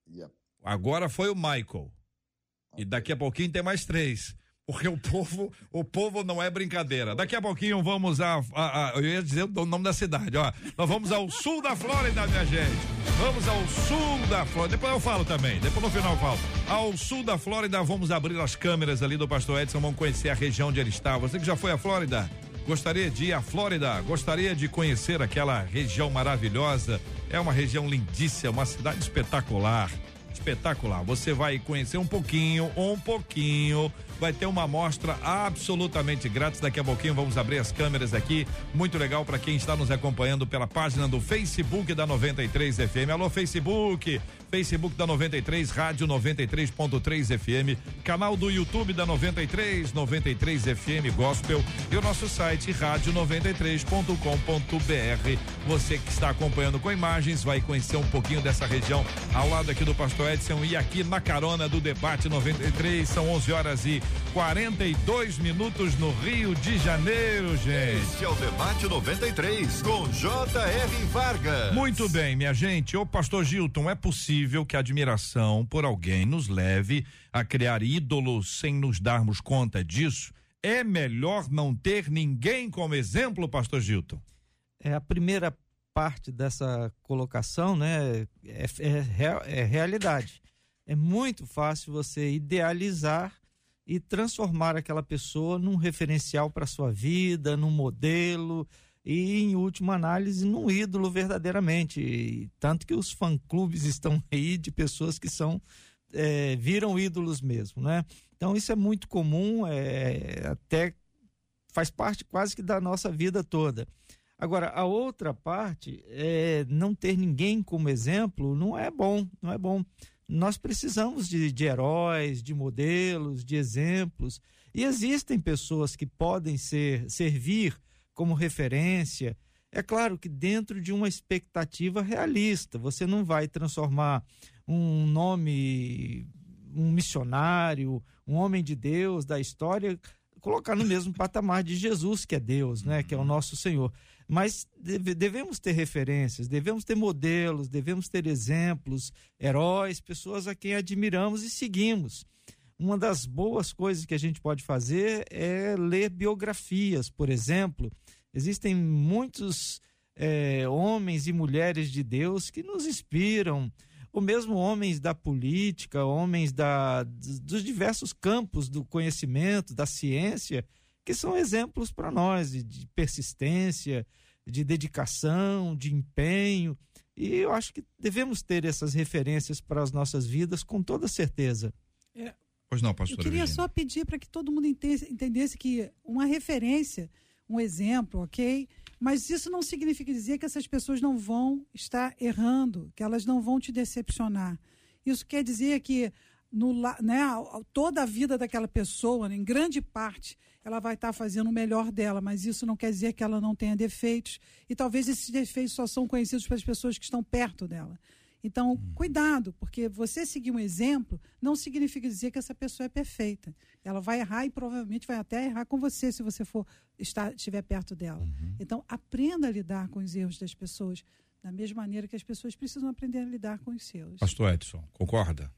Yep. Agora foi o Michael. Okay. E daqui a pouquinho tem mais três. Porque o povo, o povo não é brincadeira. Daqui a pouquinho vamos a, a, a, eu ia dizer o nome da cidade, ó. Nós vamos ao sul da Flórida, minha gente. Vamos ao sul da Flórida. Depois eu falo também, depois no final eu falo. Ao sul da Flórida, vamos abrir as câmeras ali do Pastor Edson, vamos conhecer a região onde ele está. Você que já foi à Flórida, gostaria de ir à Flórida, gostaria de conhecer aquela região maravilhosa. É uma região lindíssima, uma cidade espetacular espetacular. Você vai conhecer um pouquinho, um pouquinho. Vai ter uma amostra absolutamente grátis. Daqui a pouquinho vamos abrir as câmeras aqui. Muito legal para quem está nos acompanhando pela página do Facebook da 93 FM. Alô, Facebook! Facebook da 93, Rádio 93.3 FM, canal do YouTube da 93, 93 FM Gospel e o nosso site rádio93.com.br. Você que está acompanhando com imagens vai conhecer um pouquinho dessa região ao lado aqui do Pastor Edson e aqui na carona do debate 93. São 11 horas e 42 minutos no Rio de Janeiro, gente. Este é o debate 93 com J.R. Vargas. Muito bem, minha gente. Ô, Pastor Gilton, é possível que a admiração por alguém nos leve a criar ídolos sem nos darmos conta disso? É melhor não ter ninguém como exemplo, pastor Gilton? É a primeira parte dessa colocação, né? É, é, é realidade. É muito fácil você idealizar e transformar aquela pessoa num referencial para sua vida, num modelo, e, em última análise, num ídolo verdadeiramente. Tanto que os fã-clubes estão aí de pessoas que são é, viram ídolos mesmo, né? Então isso é muito comum, é, até faz parte quase que da nossa vida toda. Agora, a outra parte é não ter ninguém como exemplo não é bom, não é bom. Nós precisamos de, de heróis, de modelos, de exemplos. E existem pessoas que podem ser servir como referência. É claro que dentro de uma expectativa realista, você não vai transformar um nome, um missionário, um homem de Deus da história, colocar no mesmo patamar de Jesus, que é Deus, né, que é o nosso Senhor. Mas deve, devemos ter referências, devemos ter modelos, devemos ter exemplos, heróis, pessoas a quem admiramos e seguimos uma das boas coisas que a gente pode fazer é ler biografias, por exemplo. Existem muitos é, homens e mulheres de Deus que nos inspiram, ou mesmo homens da política, homens da, dos diversos campos do conhecimento, da ciência, que são exemplos para nós de, de persistência, de dedicação, de empenho. E eu acho que devemos ter essas referências para as nossas vidas com toda certeza. É, Pois não, pastor. Eu queria Virginia. só pedir para que todo mundo entendesse que uma referência, um exemplo, ok? Mas isso não significa dizer que essas pessoas não vão estar errando, que elas não vão te decepcionar. Isso quer dizer que no, né, toda a vida daquela pessoa, em grande parte, ela vai estar fazendo o melhor dela, mas isso não quer dizer que ela não tenha defeitos. E talvez esses defeitos só são conhecidos pelas pessoas que estão perto dela. Então, hum. cuidado, porque você seguir um exemplo não significa dizer que essa pessoa é perfeita. Ela vai errar e provavelmente vai até errar com você se você for estar, estiver perto dela. Uhum. Então, aprenda a lidar com os erros das pessoas da mesma maneira que as pessoas precisam aprender a lidar com os seus. Pastor Edson, concorda?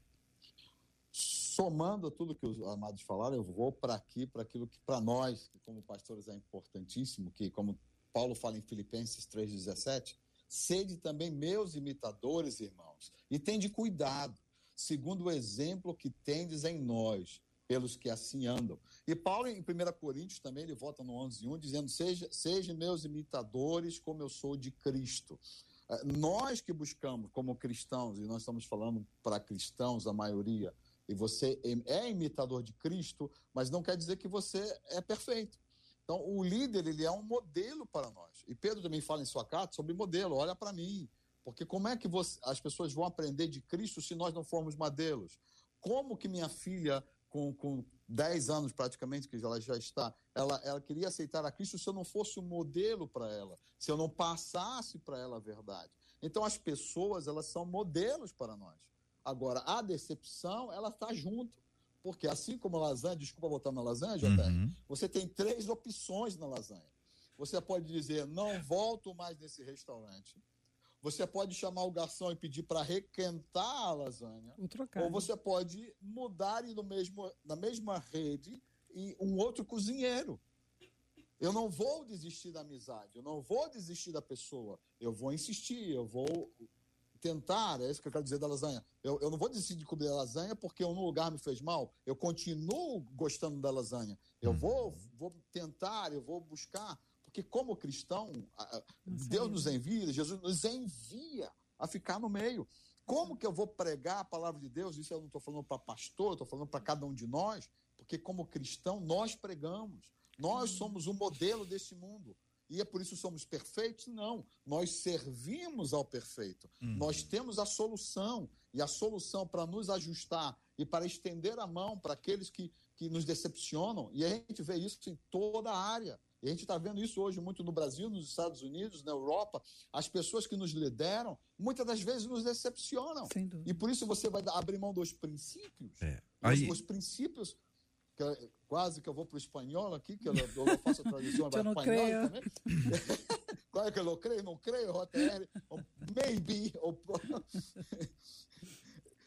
Somando tudo que os amados falaram, eu vou para aqui, para aquilo que para nós, como pastores, é importantíssimo, que como Paulo fala em Filipenses 3,17, sede também meus imitadores, irmãos, e tende cuidado, segundo o exemplo que tendes em nós, pelos que assim andam. E Paulo, em 1 Coríntios, também, ele volta no 11,1, dizendo: Seja, seja meus imitadores, como eu sou de Cristo. É, nós que buscamos como cristãos, e nós estamos falando para cristãos, a maioria, e você é imitador de Cristo, mas não quer dizer que você é perfeito. Então, o líder, ele é um modelo para nós. E Pedro também fala em sua carta sobre modelo, olha para mim. Porque como é que você, as pessoas vão aprender de Cristo se nós não formos modelos? Como que minha filha, com, com 10 anos praticamente, que ela já está, ela, ela queria aceitar a Cristo se eu não fosse um modelo para ela, se eu não passasse para ela a verdade. Então, as pessoas, elas são modelos para nós. Agora, a decepção, ela está junto. Porque assim como a lasanha, desculpa botar na lasanha, JR, uhum. você tem três opções na lasanha. Você pode dizer, não volto mais nesse restaurante. Você pode chamar o garçom e pedir para requentar a lasanha. Ou você pode mudar e no mesmo, na mesma rede e um outro cozinheiro. Eu não vou desistir da amizade, eu não vou desistir da pessoa. Eu vou insistir, eu vou tentar, é isso que eu quero dizer da lasanha. Eu, eu não vou decidir de comer a lasanha porque um lugar me fez mal. Eu continuo gostando da lasanha. Eu uhum. vou, vou tentar, eu vou buscar. Porque, como cristão, Deus nos envia, Jesus nos envia a ficar no meio. Como que eu vou pregar a palavra de Deus? Isso eu não estou falando para pastor, estou falando para cada um de nós, porque, como cristão, nós pregamos. Nós uhum. somos o modelo desse mundo e é por isso somos perfeitos? Não. Nós servimos ao perfeito. Uhum. Nós temos a solução. E a solução para nos ajustar e para estender a mão para aqueles que, que nos decepcionam. E a gente vê isso em toda a área. E a gente está vendo isso hoje muito no Brasil, nos Estados Unidos, na Europa. As pessoas que nos lideram, muitas das vezes nos decepcionam. E por isso você vai abrir mão dos princípios. É. Aí... Os, os princípios que quase que eu vou para o espanhol aqui, que eu, eu faço a tradução para espanhol creio. também. quase que eu não creio, não creio, JR, maybe. Ou...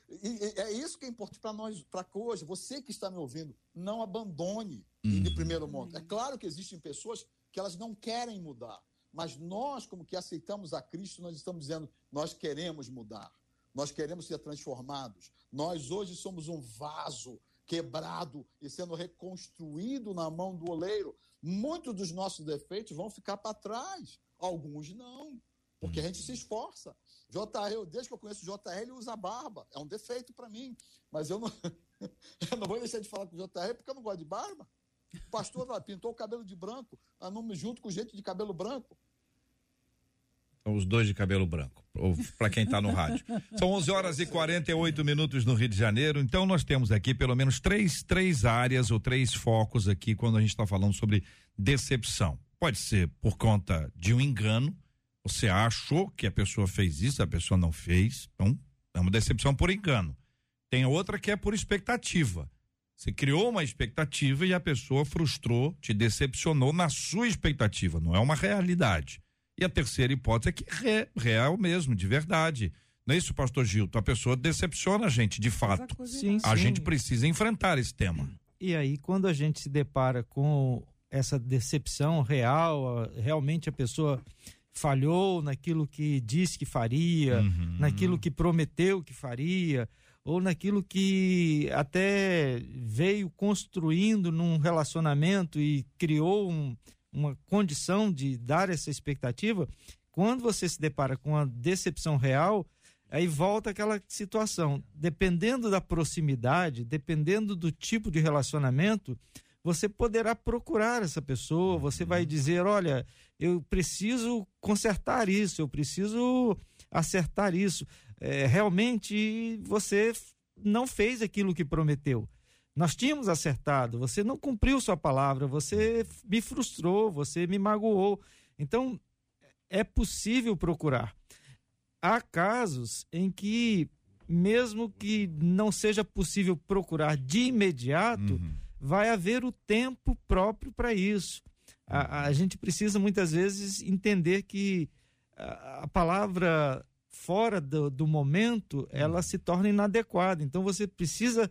e, é isso que é importante para nós, para hoje. Você que está me ouvindo, não abandone uhum. de primeiro mundo. É claro que existem pessoas que elas não querem mudar, mas nós, como que aceitamos a Cristo, nós estamos dizendo, nós queremos mudar. Nós queremos ser transformados. Nós hoje somos um vaso quebrado e sendo reconstruído na mão do oleiro, muitos dos nossos defeitos vão ficar para trás. Alguns não, porque a gente se esforça. JR, eu, desde que eu conheço o JR, ele usa barba. É um defeito para mim. Mas eu não, eu não vou deixar de falar com o JR porque eu não gosto de barba. O pastor lá, pintou o cabelo de branco, junto com gente de cabelo branco. Os dois de cabelo branco, para quem está no rádio. São 11 horas e 48 minutos no Rio de Janeiro. Então, nós temos aqui pelo menos três, três áreas ou três focos aqui quando a gente está falando sobre decepção. Pode ser por conta de um engano. Você achou que a pessoa fez isso, a pessoa não fez. Então, é uma decepção por engano. Tem outra que é por expectativa. Você criou uma expectativa e a pessoa frustrou, te decepcionou na sua expectativa. Não é uma realidade. E a terceira hipótese é que é real mesmo, de verdade. Não é isso, pastor Gilton? A pessoa decepciona a gente, de fato. Sim, a sim. gente precisa enfrentar esse tema. E aí, quando a gente se depara com essa decepção real, realmente a pessoa falhou naquilo que disse que faria, uhum. naquilo que prometeu que faria, ou naquilo que até veio construindo num relacionamento e criou um, uma condição de dar essa expectativa, quando você se depara com a decepção real, aí volta aquela situação. Dependendo da proximidade, dependendo do tipo de relacionamento, você poderá procurar essa pessoa, você vai uhum. dizer: olha, eu preciso consertar isso, eu preciso acertar isso. É, realmente você não fez aquilo que prometeu. Nós tínhamos acertado, você não cumpriu sua palavra, você me frustrou, você me magoou. Então, é possível procurar. há casos em que, mesmo que não seja possível procurar de imediato, uhum. vai haver o tempo próprio para isso. A, a, gente precisa muitas vezes entender que a, a palavra fora do, do momento ela se torna inadequada. Então você precisa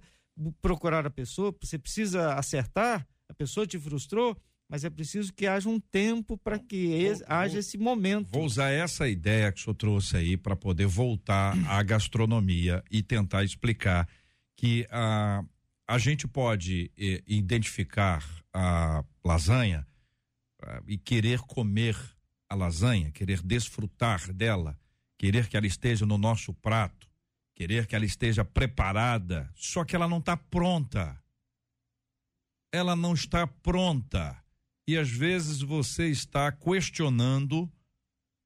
procurar a pessoa, você precisa acertar, a pessoa te frustrou, mas é preciso que haja um tempo para que vou, haja vou, esse momento. Vou usar essa ideia que o senhor trouxe aí para poder voltar à gastronomia e tentar explicar que a, a gente pode eh, identificar a lasanha uh, e querer comer a lasanha, querer desfrutar dela, querer que ela esteja no nosso prato, querer que ela esteja preparada, só que ela não está pronta. Ela não está pronta e às vezes você está questionando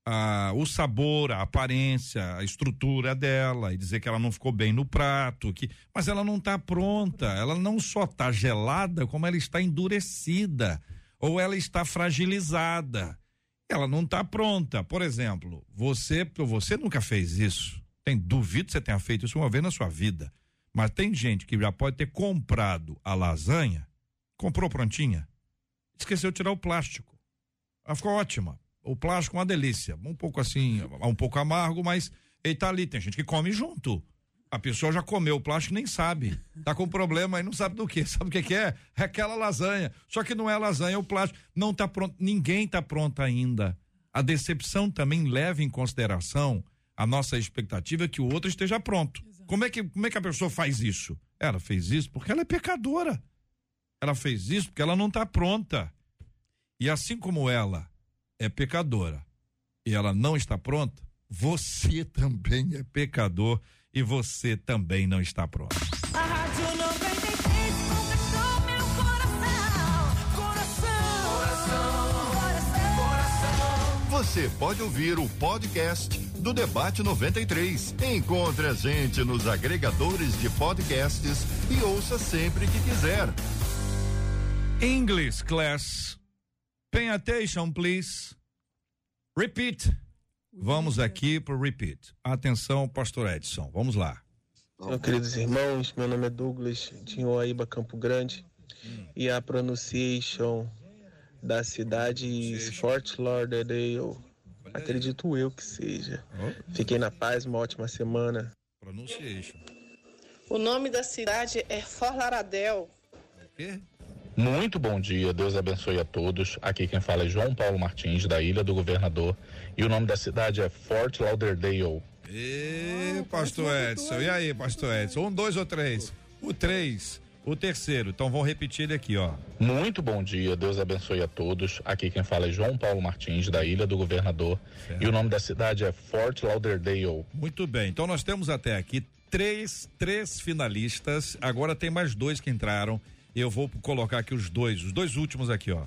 ah, o sabor, a aparência, a estrutura dela e dizer que ela não ficou bem no prato, que mas ela não está pronta, ela não só está gelada, como ela está endurecida ou ela está fragilizada. Ela não está pronta. Por exemplo, você, você nunca fez isso. Tem duvido que você tenha feito isso uma vez na sua vida. Mas tem gente que já pode ter comprado a lasanha, comprou prontinha, esqueceu de tirar o plástico. Ela ficou ótima. O plástico é uma delícia. Um pouco assim, um pouco amargo, mas ele tá ali. Tem gente que come junto. A pessoa já comeu o plástico nem sabe. Tá com problema e não sabe do que. Sabe o que, que é? É aquela lasanha. Só que não é lasanha, é o plástico. Não tá pronto. Ninguém tá pronto ainda. A decepção também leva em consideração a nossa expectativa é que o outro esteja pronto. Como é que, como é que a pessoa faz isso? Ela fez isso porque ela é pecadora. Ela fez isso porque ela não está pronta. E assim como ela é pecadora e ela não está pronta, você também é pecador e você também não está pronto. A Rádio 93 conquistou meu. Coração, coração, coração, coração. Você pode ouvir o podcast do Debate 93. Encontre a gente nos agregadores de podcasts e ouça sempre que quiser. English class. Pay attention, please. Repeat. Vamos aqui para o repeat. Atenção, pastor Edson. Vamos lá. Meus queridos irmãos, meu nome é Douglas, de Oaíba, Campo Grande. Hum. E a pronunciation da cidade Fort Lauderdale. Acredito eu que seja. Oh. Fiquem na paz, uma ótima semana. Pronunciation. O nome da cidade é Fort Lauderdale. O quê? Muito bom dia, Deus abençoe a todos. Aqui quem fala é João Paulo Martins, da Ilha do Governador. E o nome da cidade é Fort Lauderdale. E pastor Edson, e aí, pastor Edson? Um, dois ou três? O três. O terceiro, então vamos repetir ele aqui, ó. Muito bom dia, Deus abençoe a todos. Aqui quem fala é João Paulo Martins, da Ilha do Governador. Certo. E o nome da cidade é Fort Lauderdale. Muito bem, então nós temos até aqui três, três finalistas. Agora tem mais dois que entraram. Eu vou colocar aqui os dois, os dois últimos aqui, ó.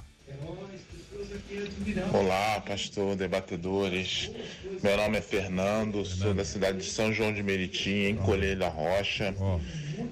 Olá, pastor, debatedores. Meu nome é Fernando, sou da cidade de São João de Meriti, em. Colheiro da Rocha.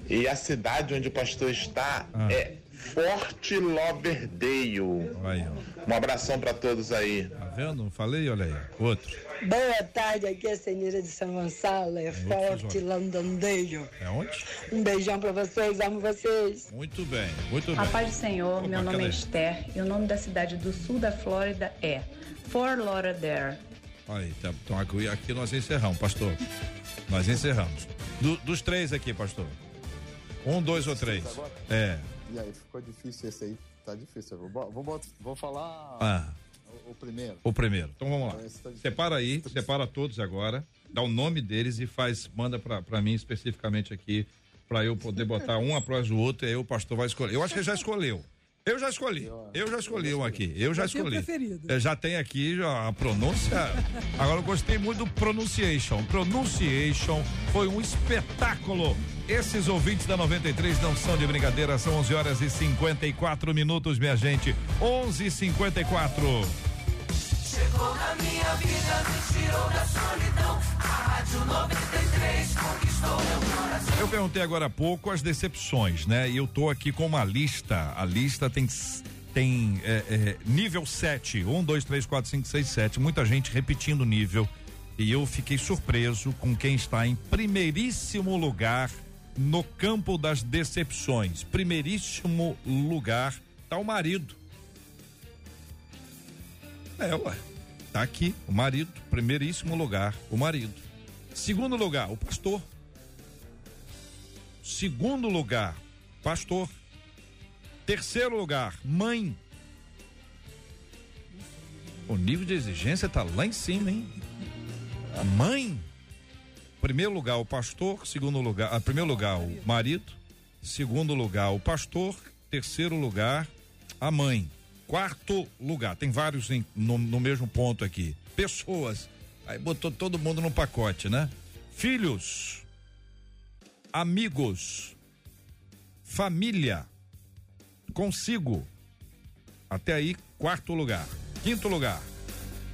E a cidade onde o pastor está ah. é Forte Loverdale. Um abração para todos aí. Vendo? Não falei? Olha aí. Outro. Boa tarde, aqui é a Senhora de São Gonçalo, é, é Forte Londondeio. É onde? Um beijão pra vocês, amo vocês. Muito bem, muito bem. A paz do Senhor, Opa, meu nome é Esther e o nome da cidade do sul da Flórida é Fort Lauderdale. Aí, tá, então aqui, aqui nós encerramos, pastor. Nós encerramos. Do, dos três aqui, pastor. Um, dois ou três? É. E aí, ficou difícil esse aí? Tá difícil. Vou, vou, vou falar. Ah. O primeiro. O primeiro. Então vamos lá. Tá separa aí, separa todos agora, dá o nome deles e faz, manda para mim especificamente aqui, para eu poder botar um após o outro e aí o pastor vai escolher. Eu acho que ele já escolheu. Eu já escolhi. Eu já escolhi um aqui. Eu já escolhi. Eu já tem aqui já a pronúncia. Agora eu gostei muito do pronunciation. Pronunciation foi um espetáculo. Esses ouvintes da 93 não são de brincadeira, são 11 horas e 54 minutos, minha gente. 11 e 54 Chegou na minha vida, me tirou da solidão. A Rádio 93 conquistou meu coração. Eu perguntei agora há pouco as decepções, né? E eu tô aqui com uma lista. A lista tem tem é, é, nível 7, 1, 2, 3, 4, 5, 6, 7. Muita gente repetindo nível. E eu fiquei surpreso com quem está em primeiríssimo lugar no campo das decepções. Primeiríssimo lugar tá o marido. É, ué. Tá aqui, o marido. Primeiríssimo lugar, o marido. Segundo lugar, o pastor. Segundo lugar, pastor. Terceiro lugar, mãe. O nível de exigência tá lá em cima, hein? A mãe. Primeiro lugar, o pastor. Segundo lugar, a primeiro lugar, o marido. Segundo lugar, o pastor. Terceiro lugar, a mãe. Quarto lugar, tem vários em, no, no mesmo ponto aqui. Pessoas. Aí botou todo mundo no pacote, né? Filhos. Amigos. Família. Consigo. Até aí, quarto lugar. Quinto lugar,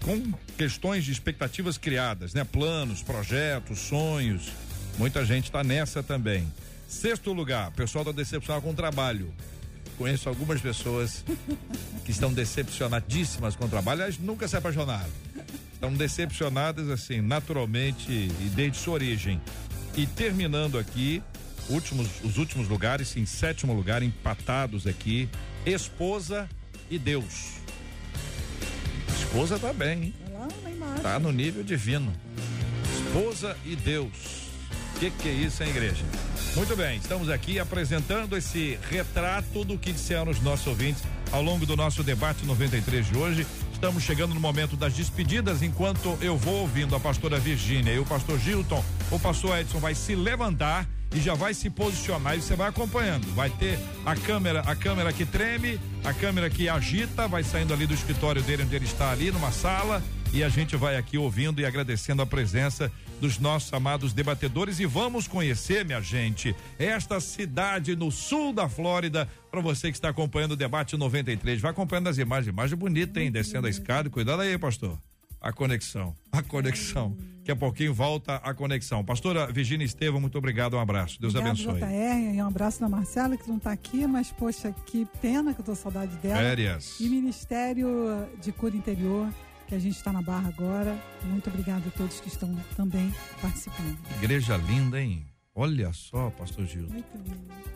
com questões de expectativas criadas, né? Planos, projetos, sonhos. Muita gente está nessa também. Sexto lugar, pessoal da decepcionado com o trabalho. Conheço algumas pessoas que estão decepcionadíssimas com o trabalho, elas nunca se apaixonaram. Estão decepcionadas assim, naturalmente e desde sua origem. E terminando aqui, últimos, os últimos lugares, em sétimo lugar, empatados aqui, esposa e Deus esposa tá bem, hein? Tá no nível divino. Esposa e Deus. O que, que é isso, hein, igreja? Muito bem, estamos aqui apresentando esse retrato do que disseram os nossos ouvintes ao longo do nosso debate 93 de hoje. Estamos chegando no momento das despedidas, enquanto eu vou ouvindo a pastora Virgínia e o pastor Gilton, o pastor Edson vai se levantar e já vai se posicionar e você vai acompanhando. Vai ter a câmera, a câmera que treme, a câmera que agita, vai saindo ali do escritório dele onde ele está ali numa sala e a gente vai aqui ouvindo e agradecendo a presença dos nossos amados debatedores e vamos conhecer, minha gente, esta cidade no sul da Flórida, para você que está acompanhando o debate 93. Vai acompanhando as imagens, imagem bonita, hein? Descendo a escada, cuidado aí, pastor. A conexão, a conexão. Daqui a pouquinho volta a conexão. Pastora Virginia Estevam, muito obrigado, um abraço. Deus Obrigado, abençoe. JR, e um abraço da Marcela, que não está aqui, mas poxa, que pena que eu tô saudade dela. Férias. E Ministério de Cura Interior, que a gente está na barra agora. Muito obrigado a todos que estão também participando. Igreja linda, hein? Olha só, pastor Gil.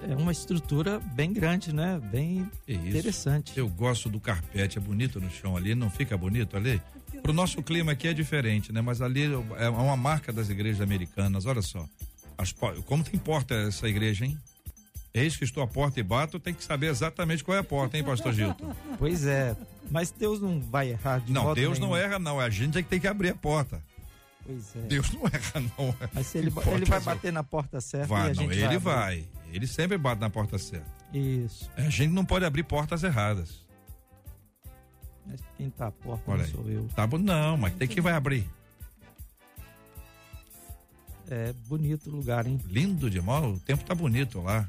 É uma estrutura bem grande, né? Bem interessante. Eu gosto do carpete, é bonito no chão ali, não fica bonito ali? Pro nosso clima aqui é diferente, né? Mas ali é uma marca das igrejas americanas, olha só. As, como tem porta essa igreja, hein? Eis que estou à porta e bato, tem que saber exatamente qual é a porta, hein, pastor Gilton? Pois é, mas Deus não vai errar de Não, Deus nenhum. não erra não, é a gente é que tem que abrir a porta. Pois é. Deus não erra não. Mas se ele, ele vai bater na porta certa vai, a não, ele vai. vai. Ele sempre bate na porta certa. Isso. A gente não pode abrir portas erradas. Mas quem tá à porta Olha não aí. sou eu. Tá bom, não, mas tem que vai abrir. É bonito o lugar, hein? Lindo demais, o tempo tá bonito lá.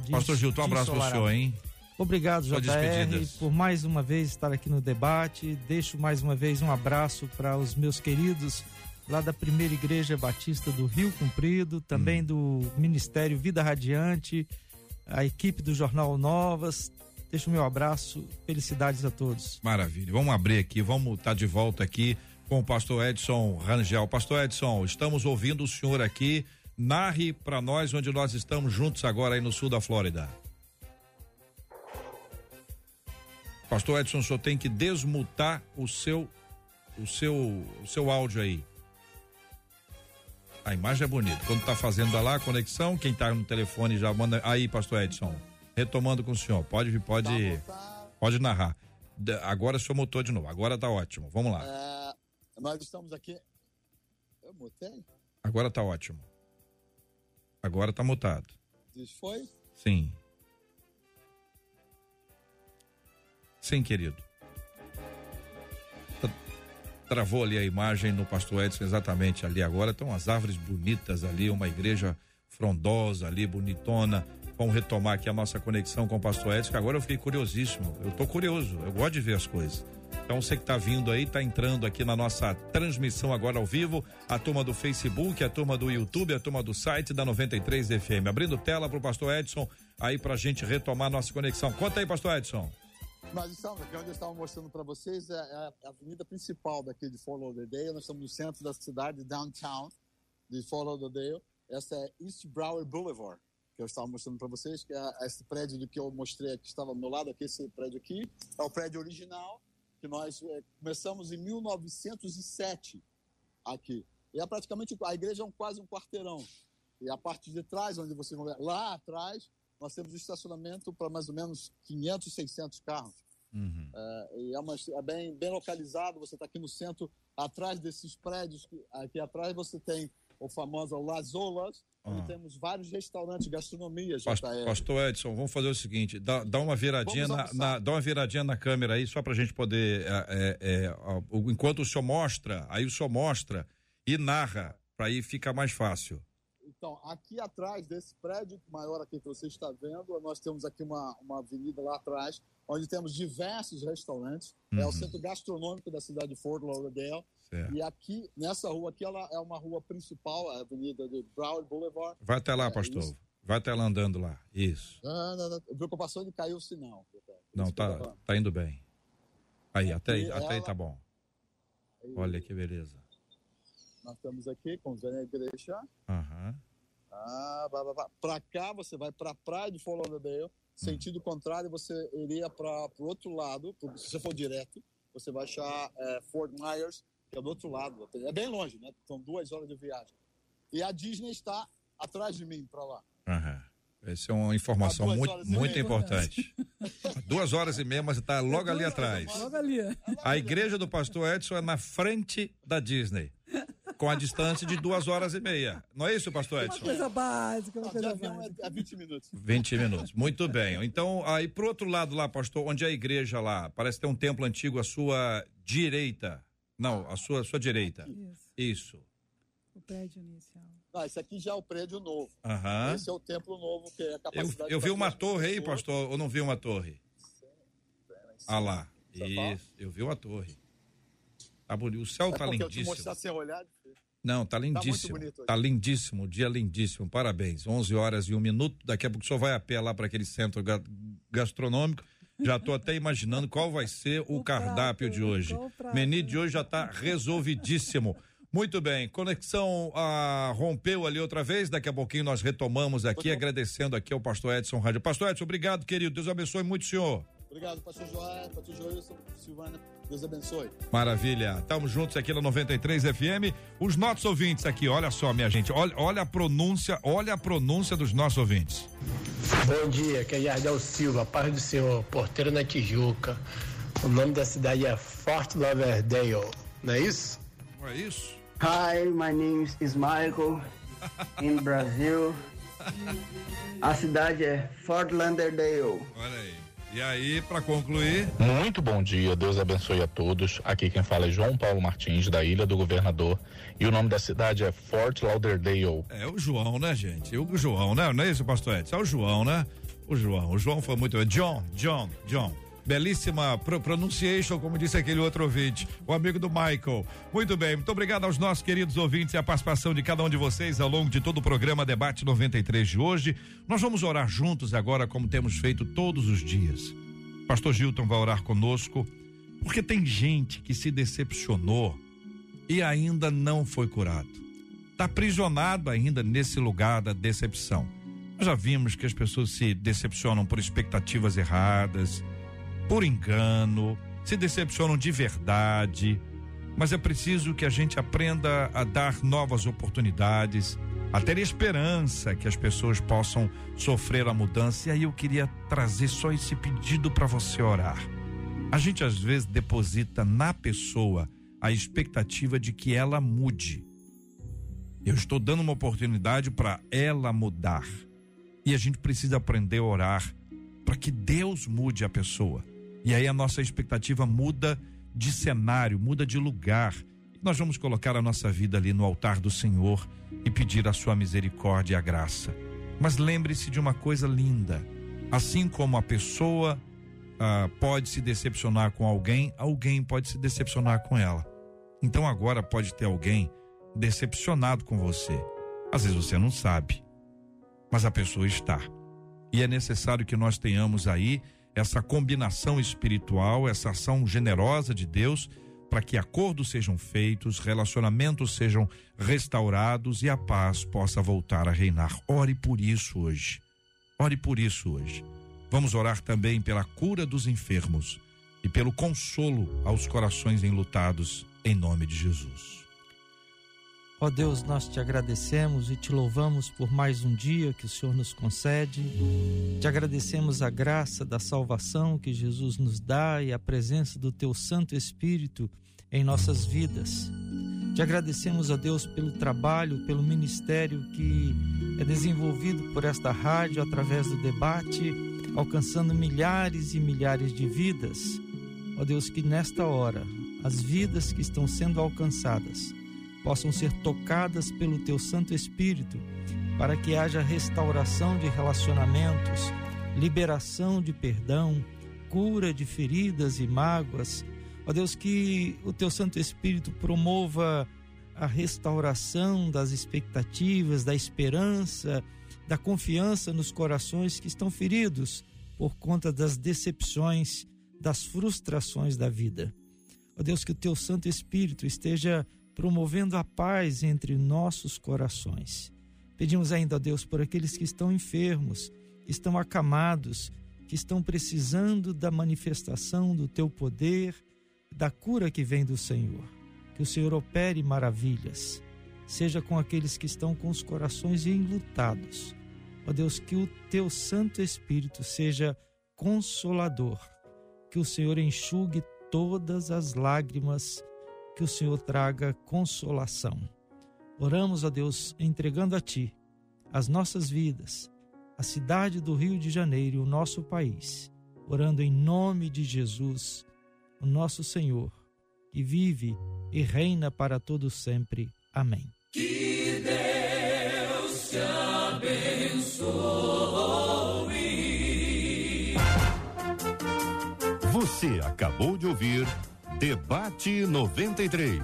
Diz- Pastor Gilton, um abraço pro Solarado. senhor, hein? Obrigado, JR, por mais uma vez estar aqui no debate. Deixo mais uma vez um abraço para os meus queridos lá da Primeira Igreja Batista do Rio Comprido, também Hum. do Ministério Vida Radiante, a equipe do Jornal Novas. Deixo o meu abraço, felicidades a todos. Maravilha. Vamos abrir aqui, vamos estar de volta aqui com o pastor Edson Rangel. Pastor Edson, estamos ouvindo o senhor aqui. Narre para nós onde nós estamos juntos agora aí no sul da Flórida. Pastor Edson, senhor tem que desmutar o seu o seu o seu áudio aí. A imagem é bonita. Quando tá fazendo lá a conexão, quem tá no telefone já manda aí, pastor Edson. Retomando com o senhor. Pode pode pode narrar. Agora o senhor mutou de novo. Agora tá ótimo. Vamos lá. É, nós estamos aqui. Eu mutei? Agora tá ótimo. Agora tá mutado. Diz foi? Sim. Sim, querido. Tra- Travou ali a imagem no pastor Edson, exatamente ali agora. Estão as árvores bonitas ali, uma igreja frondosa ali, bonitona. Vamos retomar aqui a nossa conexão com o pastor Edson, que agora eu fiquei curiosíssimo. Eu tô curioso, eu gosto de ver as coisas. Então você que tá vindo aí, tá entrando aqui na nossa transmissão agora ao vivo, a turma do Facebook, a turma do YouTube, a turma do site da 93 FM. Abrindo tela pro pastor Edson aí pra gente retomar nossa conexão. Conta aí, pastor Edson. Nós estamos aqui onde eu estava mostrando para vocês é a avenida principal daqui de Fort Lauderdale. Nós estamos no centro da cidade, downtown de Fort Lauderdale. Essa é East Broward Boulevard, que eu estava mostrando para vocês, que é esse prédio do que eu mostrei aqui, estava ao meu lado, aqui, esse prédio aqui. É o prédio original, que nós é, começamos em 1907 aqui. E é praticamente, a igreja é um, quase um quarteirão. E a parte de trás, onde vocês vão ver, lá atrás, nós temos estacionamento para mais ou menos 500, 600 carros. Uhum. É, e é, uma, é, bem, bem localizado, você está aqui no centro, atrás desses prédios, aqui atrás você tem o famoso Las Olas, ah. temos vários restaurantes, gastronomias. Pastor, Pastor Edson, vamos fazer o seguinte, dá, dá uma viradinha na, na, dá uma viradinha na câmera aí, só para a gente poder, é, é, é, enquanto o senhor mostra, aí o senhor mostra e narra, para aí fica mais fácil. Então, aqui atrás desse prédio maior aqui que você está vendo, nós temos aqui uma, uma avenida lá atrás, onde temos diversos restaurantes. Uhum. É o uhum. centro gastronômico da cidade de Fort Lauderdale. Certo. E aqui, nessa rua aqui, ela é uma rua principal, a avenida de Broward Boulevard. Vai até lá, é, pastor. Isso. Vai até lá andando lá. Isso. Não, não, não. Preocupação de cair o sinal. Não, tá, tá indo bem. Aí, até, aí, até ela... aí tá bom. Olha que beleza. Nós estamos aqui com a igreja. Aham. Ah, Para cá você vai para a praia de Lauderdale, sentido contrário, você iria para o outro lado, se você for direto, você vai achar é, Fort Myers, que é do outro lado. É bem longe, né? São duas horas de viagem. E a Disney está atrás de mim para lá. Uhum. Essa é uma informação muito, muito importante. duas horas e meia, mas está logo ali atrás. Logo ali. A igreja do pastor Edson é na frente da Disney com a distância de duas horas e meia. Não é isso, pastor Edson? Uma coisa básica, uma coisa básica. É 20 minutos. 20 minutos. Muito bem. Então, aí pro outro lado lá, pastor, onde é a igreja lá? Parece ter um templo antigo à sua direita. Não, à sua, sua direita. Isso. Isso. O prédio inicial. Ah, esse aqui já é o prédio novo. Aham. Esse é o templo novo, que é a capacidade... Eu, eu vi uma torre aí, pastor, ou não vi uma torre? Ah lá. Isso, eu vi uma torre. Tá bonito. O céu é tá lindíssimo. Não, tá lindíssimo. Tá, tá lindíssimo, dia lindíssimo. Parabéns. 11 horas e um minuto. Daqui a pouco o senhor vai a pé lá para aquele centro gastronômico. Já estou até imaginando qual vai ser o, o cardápio prato, de hoje. Menu de hoje já está resolvidíssimo. Muito bem, conexão ah, rompeu ali outra vez, daqui a pouquinho nós retomamos aqui, agradecendo aqui ao pastor Edson Rádio. Pastor Edson, obrigado, querido, Deus abençoe muito o senhor. Obrigado, pastor João, pastor Joilson, Silvana, Deus abençoe. Maravilha. Estamos juntos aqui na 93 FM. Os nossos ouvintes aqui, olha só, minha gente. Olha, olha a pronúncia, olha a pronúncia dos nossos ouvintes. Bom dia, aqui é Yardel Silva, paz do Senhor, porteiro na Tijuca. O nome da cidade é Fort Lauderdale, não é isso? Não é isso? Hi, my name is Michael, in Brasil. A cidade é Fort Lauderdale. Olha aí. E aí, para concluir. Muito bom dia, Deus abençoe a todos. Aqui quem fala é João Paulo Martins, da Ilha do Governador. E o nome da cidade é Fort Lauderdale. É o João, né, gente? O João, né? Não é isso, pastor Edson? É o João, né? O João. O João foi muito. John, John, John. Belíssima pro pronunciation, como disse aquele outro ouvinte, o amigo do Michael. Muito bem, muito obrigado aos nossos queridos ouvintes e a participação de cada um de vocês ao longo de todo o programa Debate 93 de hoje. Nós vamos orar juntos agora, como temos feito todos os dias. Pastor Gilton vai orar conosco, porque tem gente que se decepcionou e ainda não foi curado. Está aprisionado ainda nesse lugar da decepção. Nós já vimos que as pessoas se decepcionam por expectativas erradas por engano, se decepcionam de verdade, mas é preciso que a gente aprenda a dar novas oportunidades, a ter esperança que as pessoas possam sofrer a mudança. E aí eu queria trazer só esse pedido para você orar. A gente às vezes deposita na pessoa a expectativa de que ela mude. Eu estou dando uma oportunidade para ela mudar. E a gente precisa aprender a orar para que Deus mude a pessoa. E aí a nossa expectativa muda de cenário, muda de lugar. Nós vamos colocar a nossa vida ali no altar do Senhor e pedir a sua misericórdia e a graça. Mas lembre-se de uma coisa linda: assim como a pessoa ah, pode se decepcionar com alguém, alguém pode se decepcionar com ela. Então agora pode ter alguém decepcionado com você. Às vezes você não sabe, mas a pessoa está. E é necessário que nós tenhamos aí essa combinação espiritual, essa ação generosa de Deus para que acordos sejam feitos, relacionamentos sejam restaurados e a paz possa voltar a reinar. Ore por isso hoje. Ore por isso hoje. Vamos orar também pela cura dos enfermos e pelo consolo aos corações enlutados, em nome de Jesus. Ó Deus, nós te agradecemos e te louvamos por mais um dia que o Senhor nos concede. Te agradecemos a graça da salvação que Jesus nos dá e a presença do teu Santo Espírito em nossas vidas. Te agradecemos a Deus pelo trabalho, pelo ministério que é desenvolvido por esta rádio através do debate, alcançando milhares e milhares de vidas. Ó Deus, que nesta hora as vidas que estão sendo alcançadas possam ser tocadas pelo Teu Santo Espírito, para que haja restauração de relacionamentos, liberação de perdão, cura de feridas e mágoas. Ó Deus, que o Teu Santo Espírito promova a restauração das expectativas, da esperança, da confiança nos corações que estão feridos por conta das decepções, das frustrações da vida. Ó Deus, que o Teu Santo Espírito esteja promovendo a paz entre nossos corações. Pedimos ainda a Deus por aqueles que estão enfermos, que estão acamados, que estão precisando da manifestação do teu poder, da cura que vem do Senhor. Que o Senhor opere maravilhas, seja com aqueles que estão com os corações enlutados. Ó Deus, que o teu Santo Espírito seja consolador, que o Senhor enxugue todas as lágrimas que o Senhor traga consolação. Oramos a Deus entregando a Ti as nossas vidas, a cidade do Rio de Janeiro e o nosso país, orando em nome de Jesus, o nosso Senhor, que vive e reina para todo sempre. Amém. Que Deus te abençoe. Você acabou de ouvir Debate 93.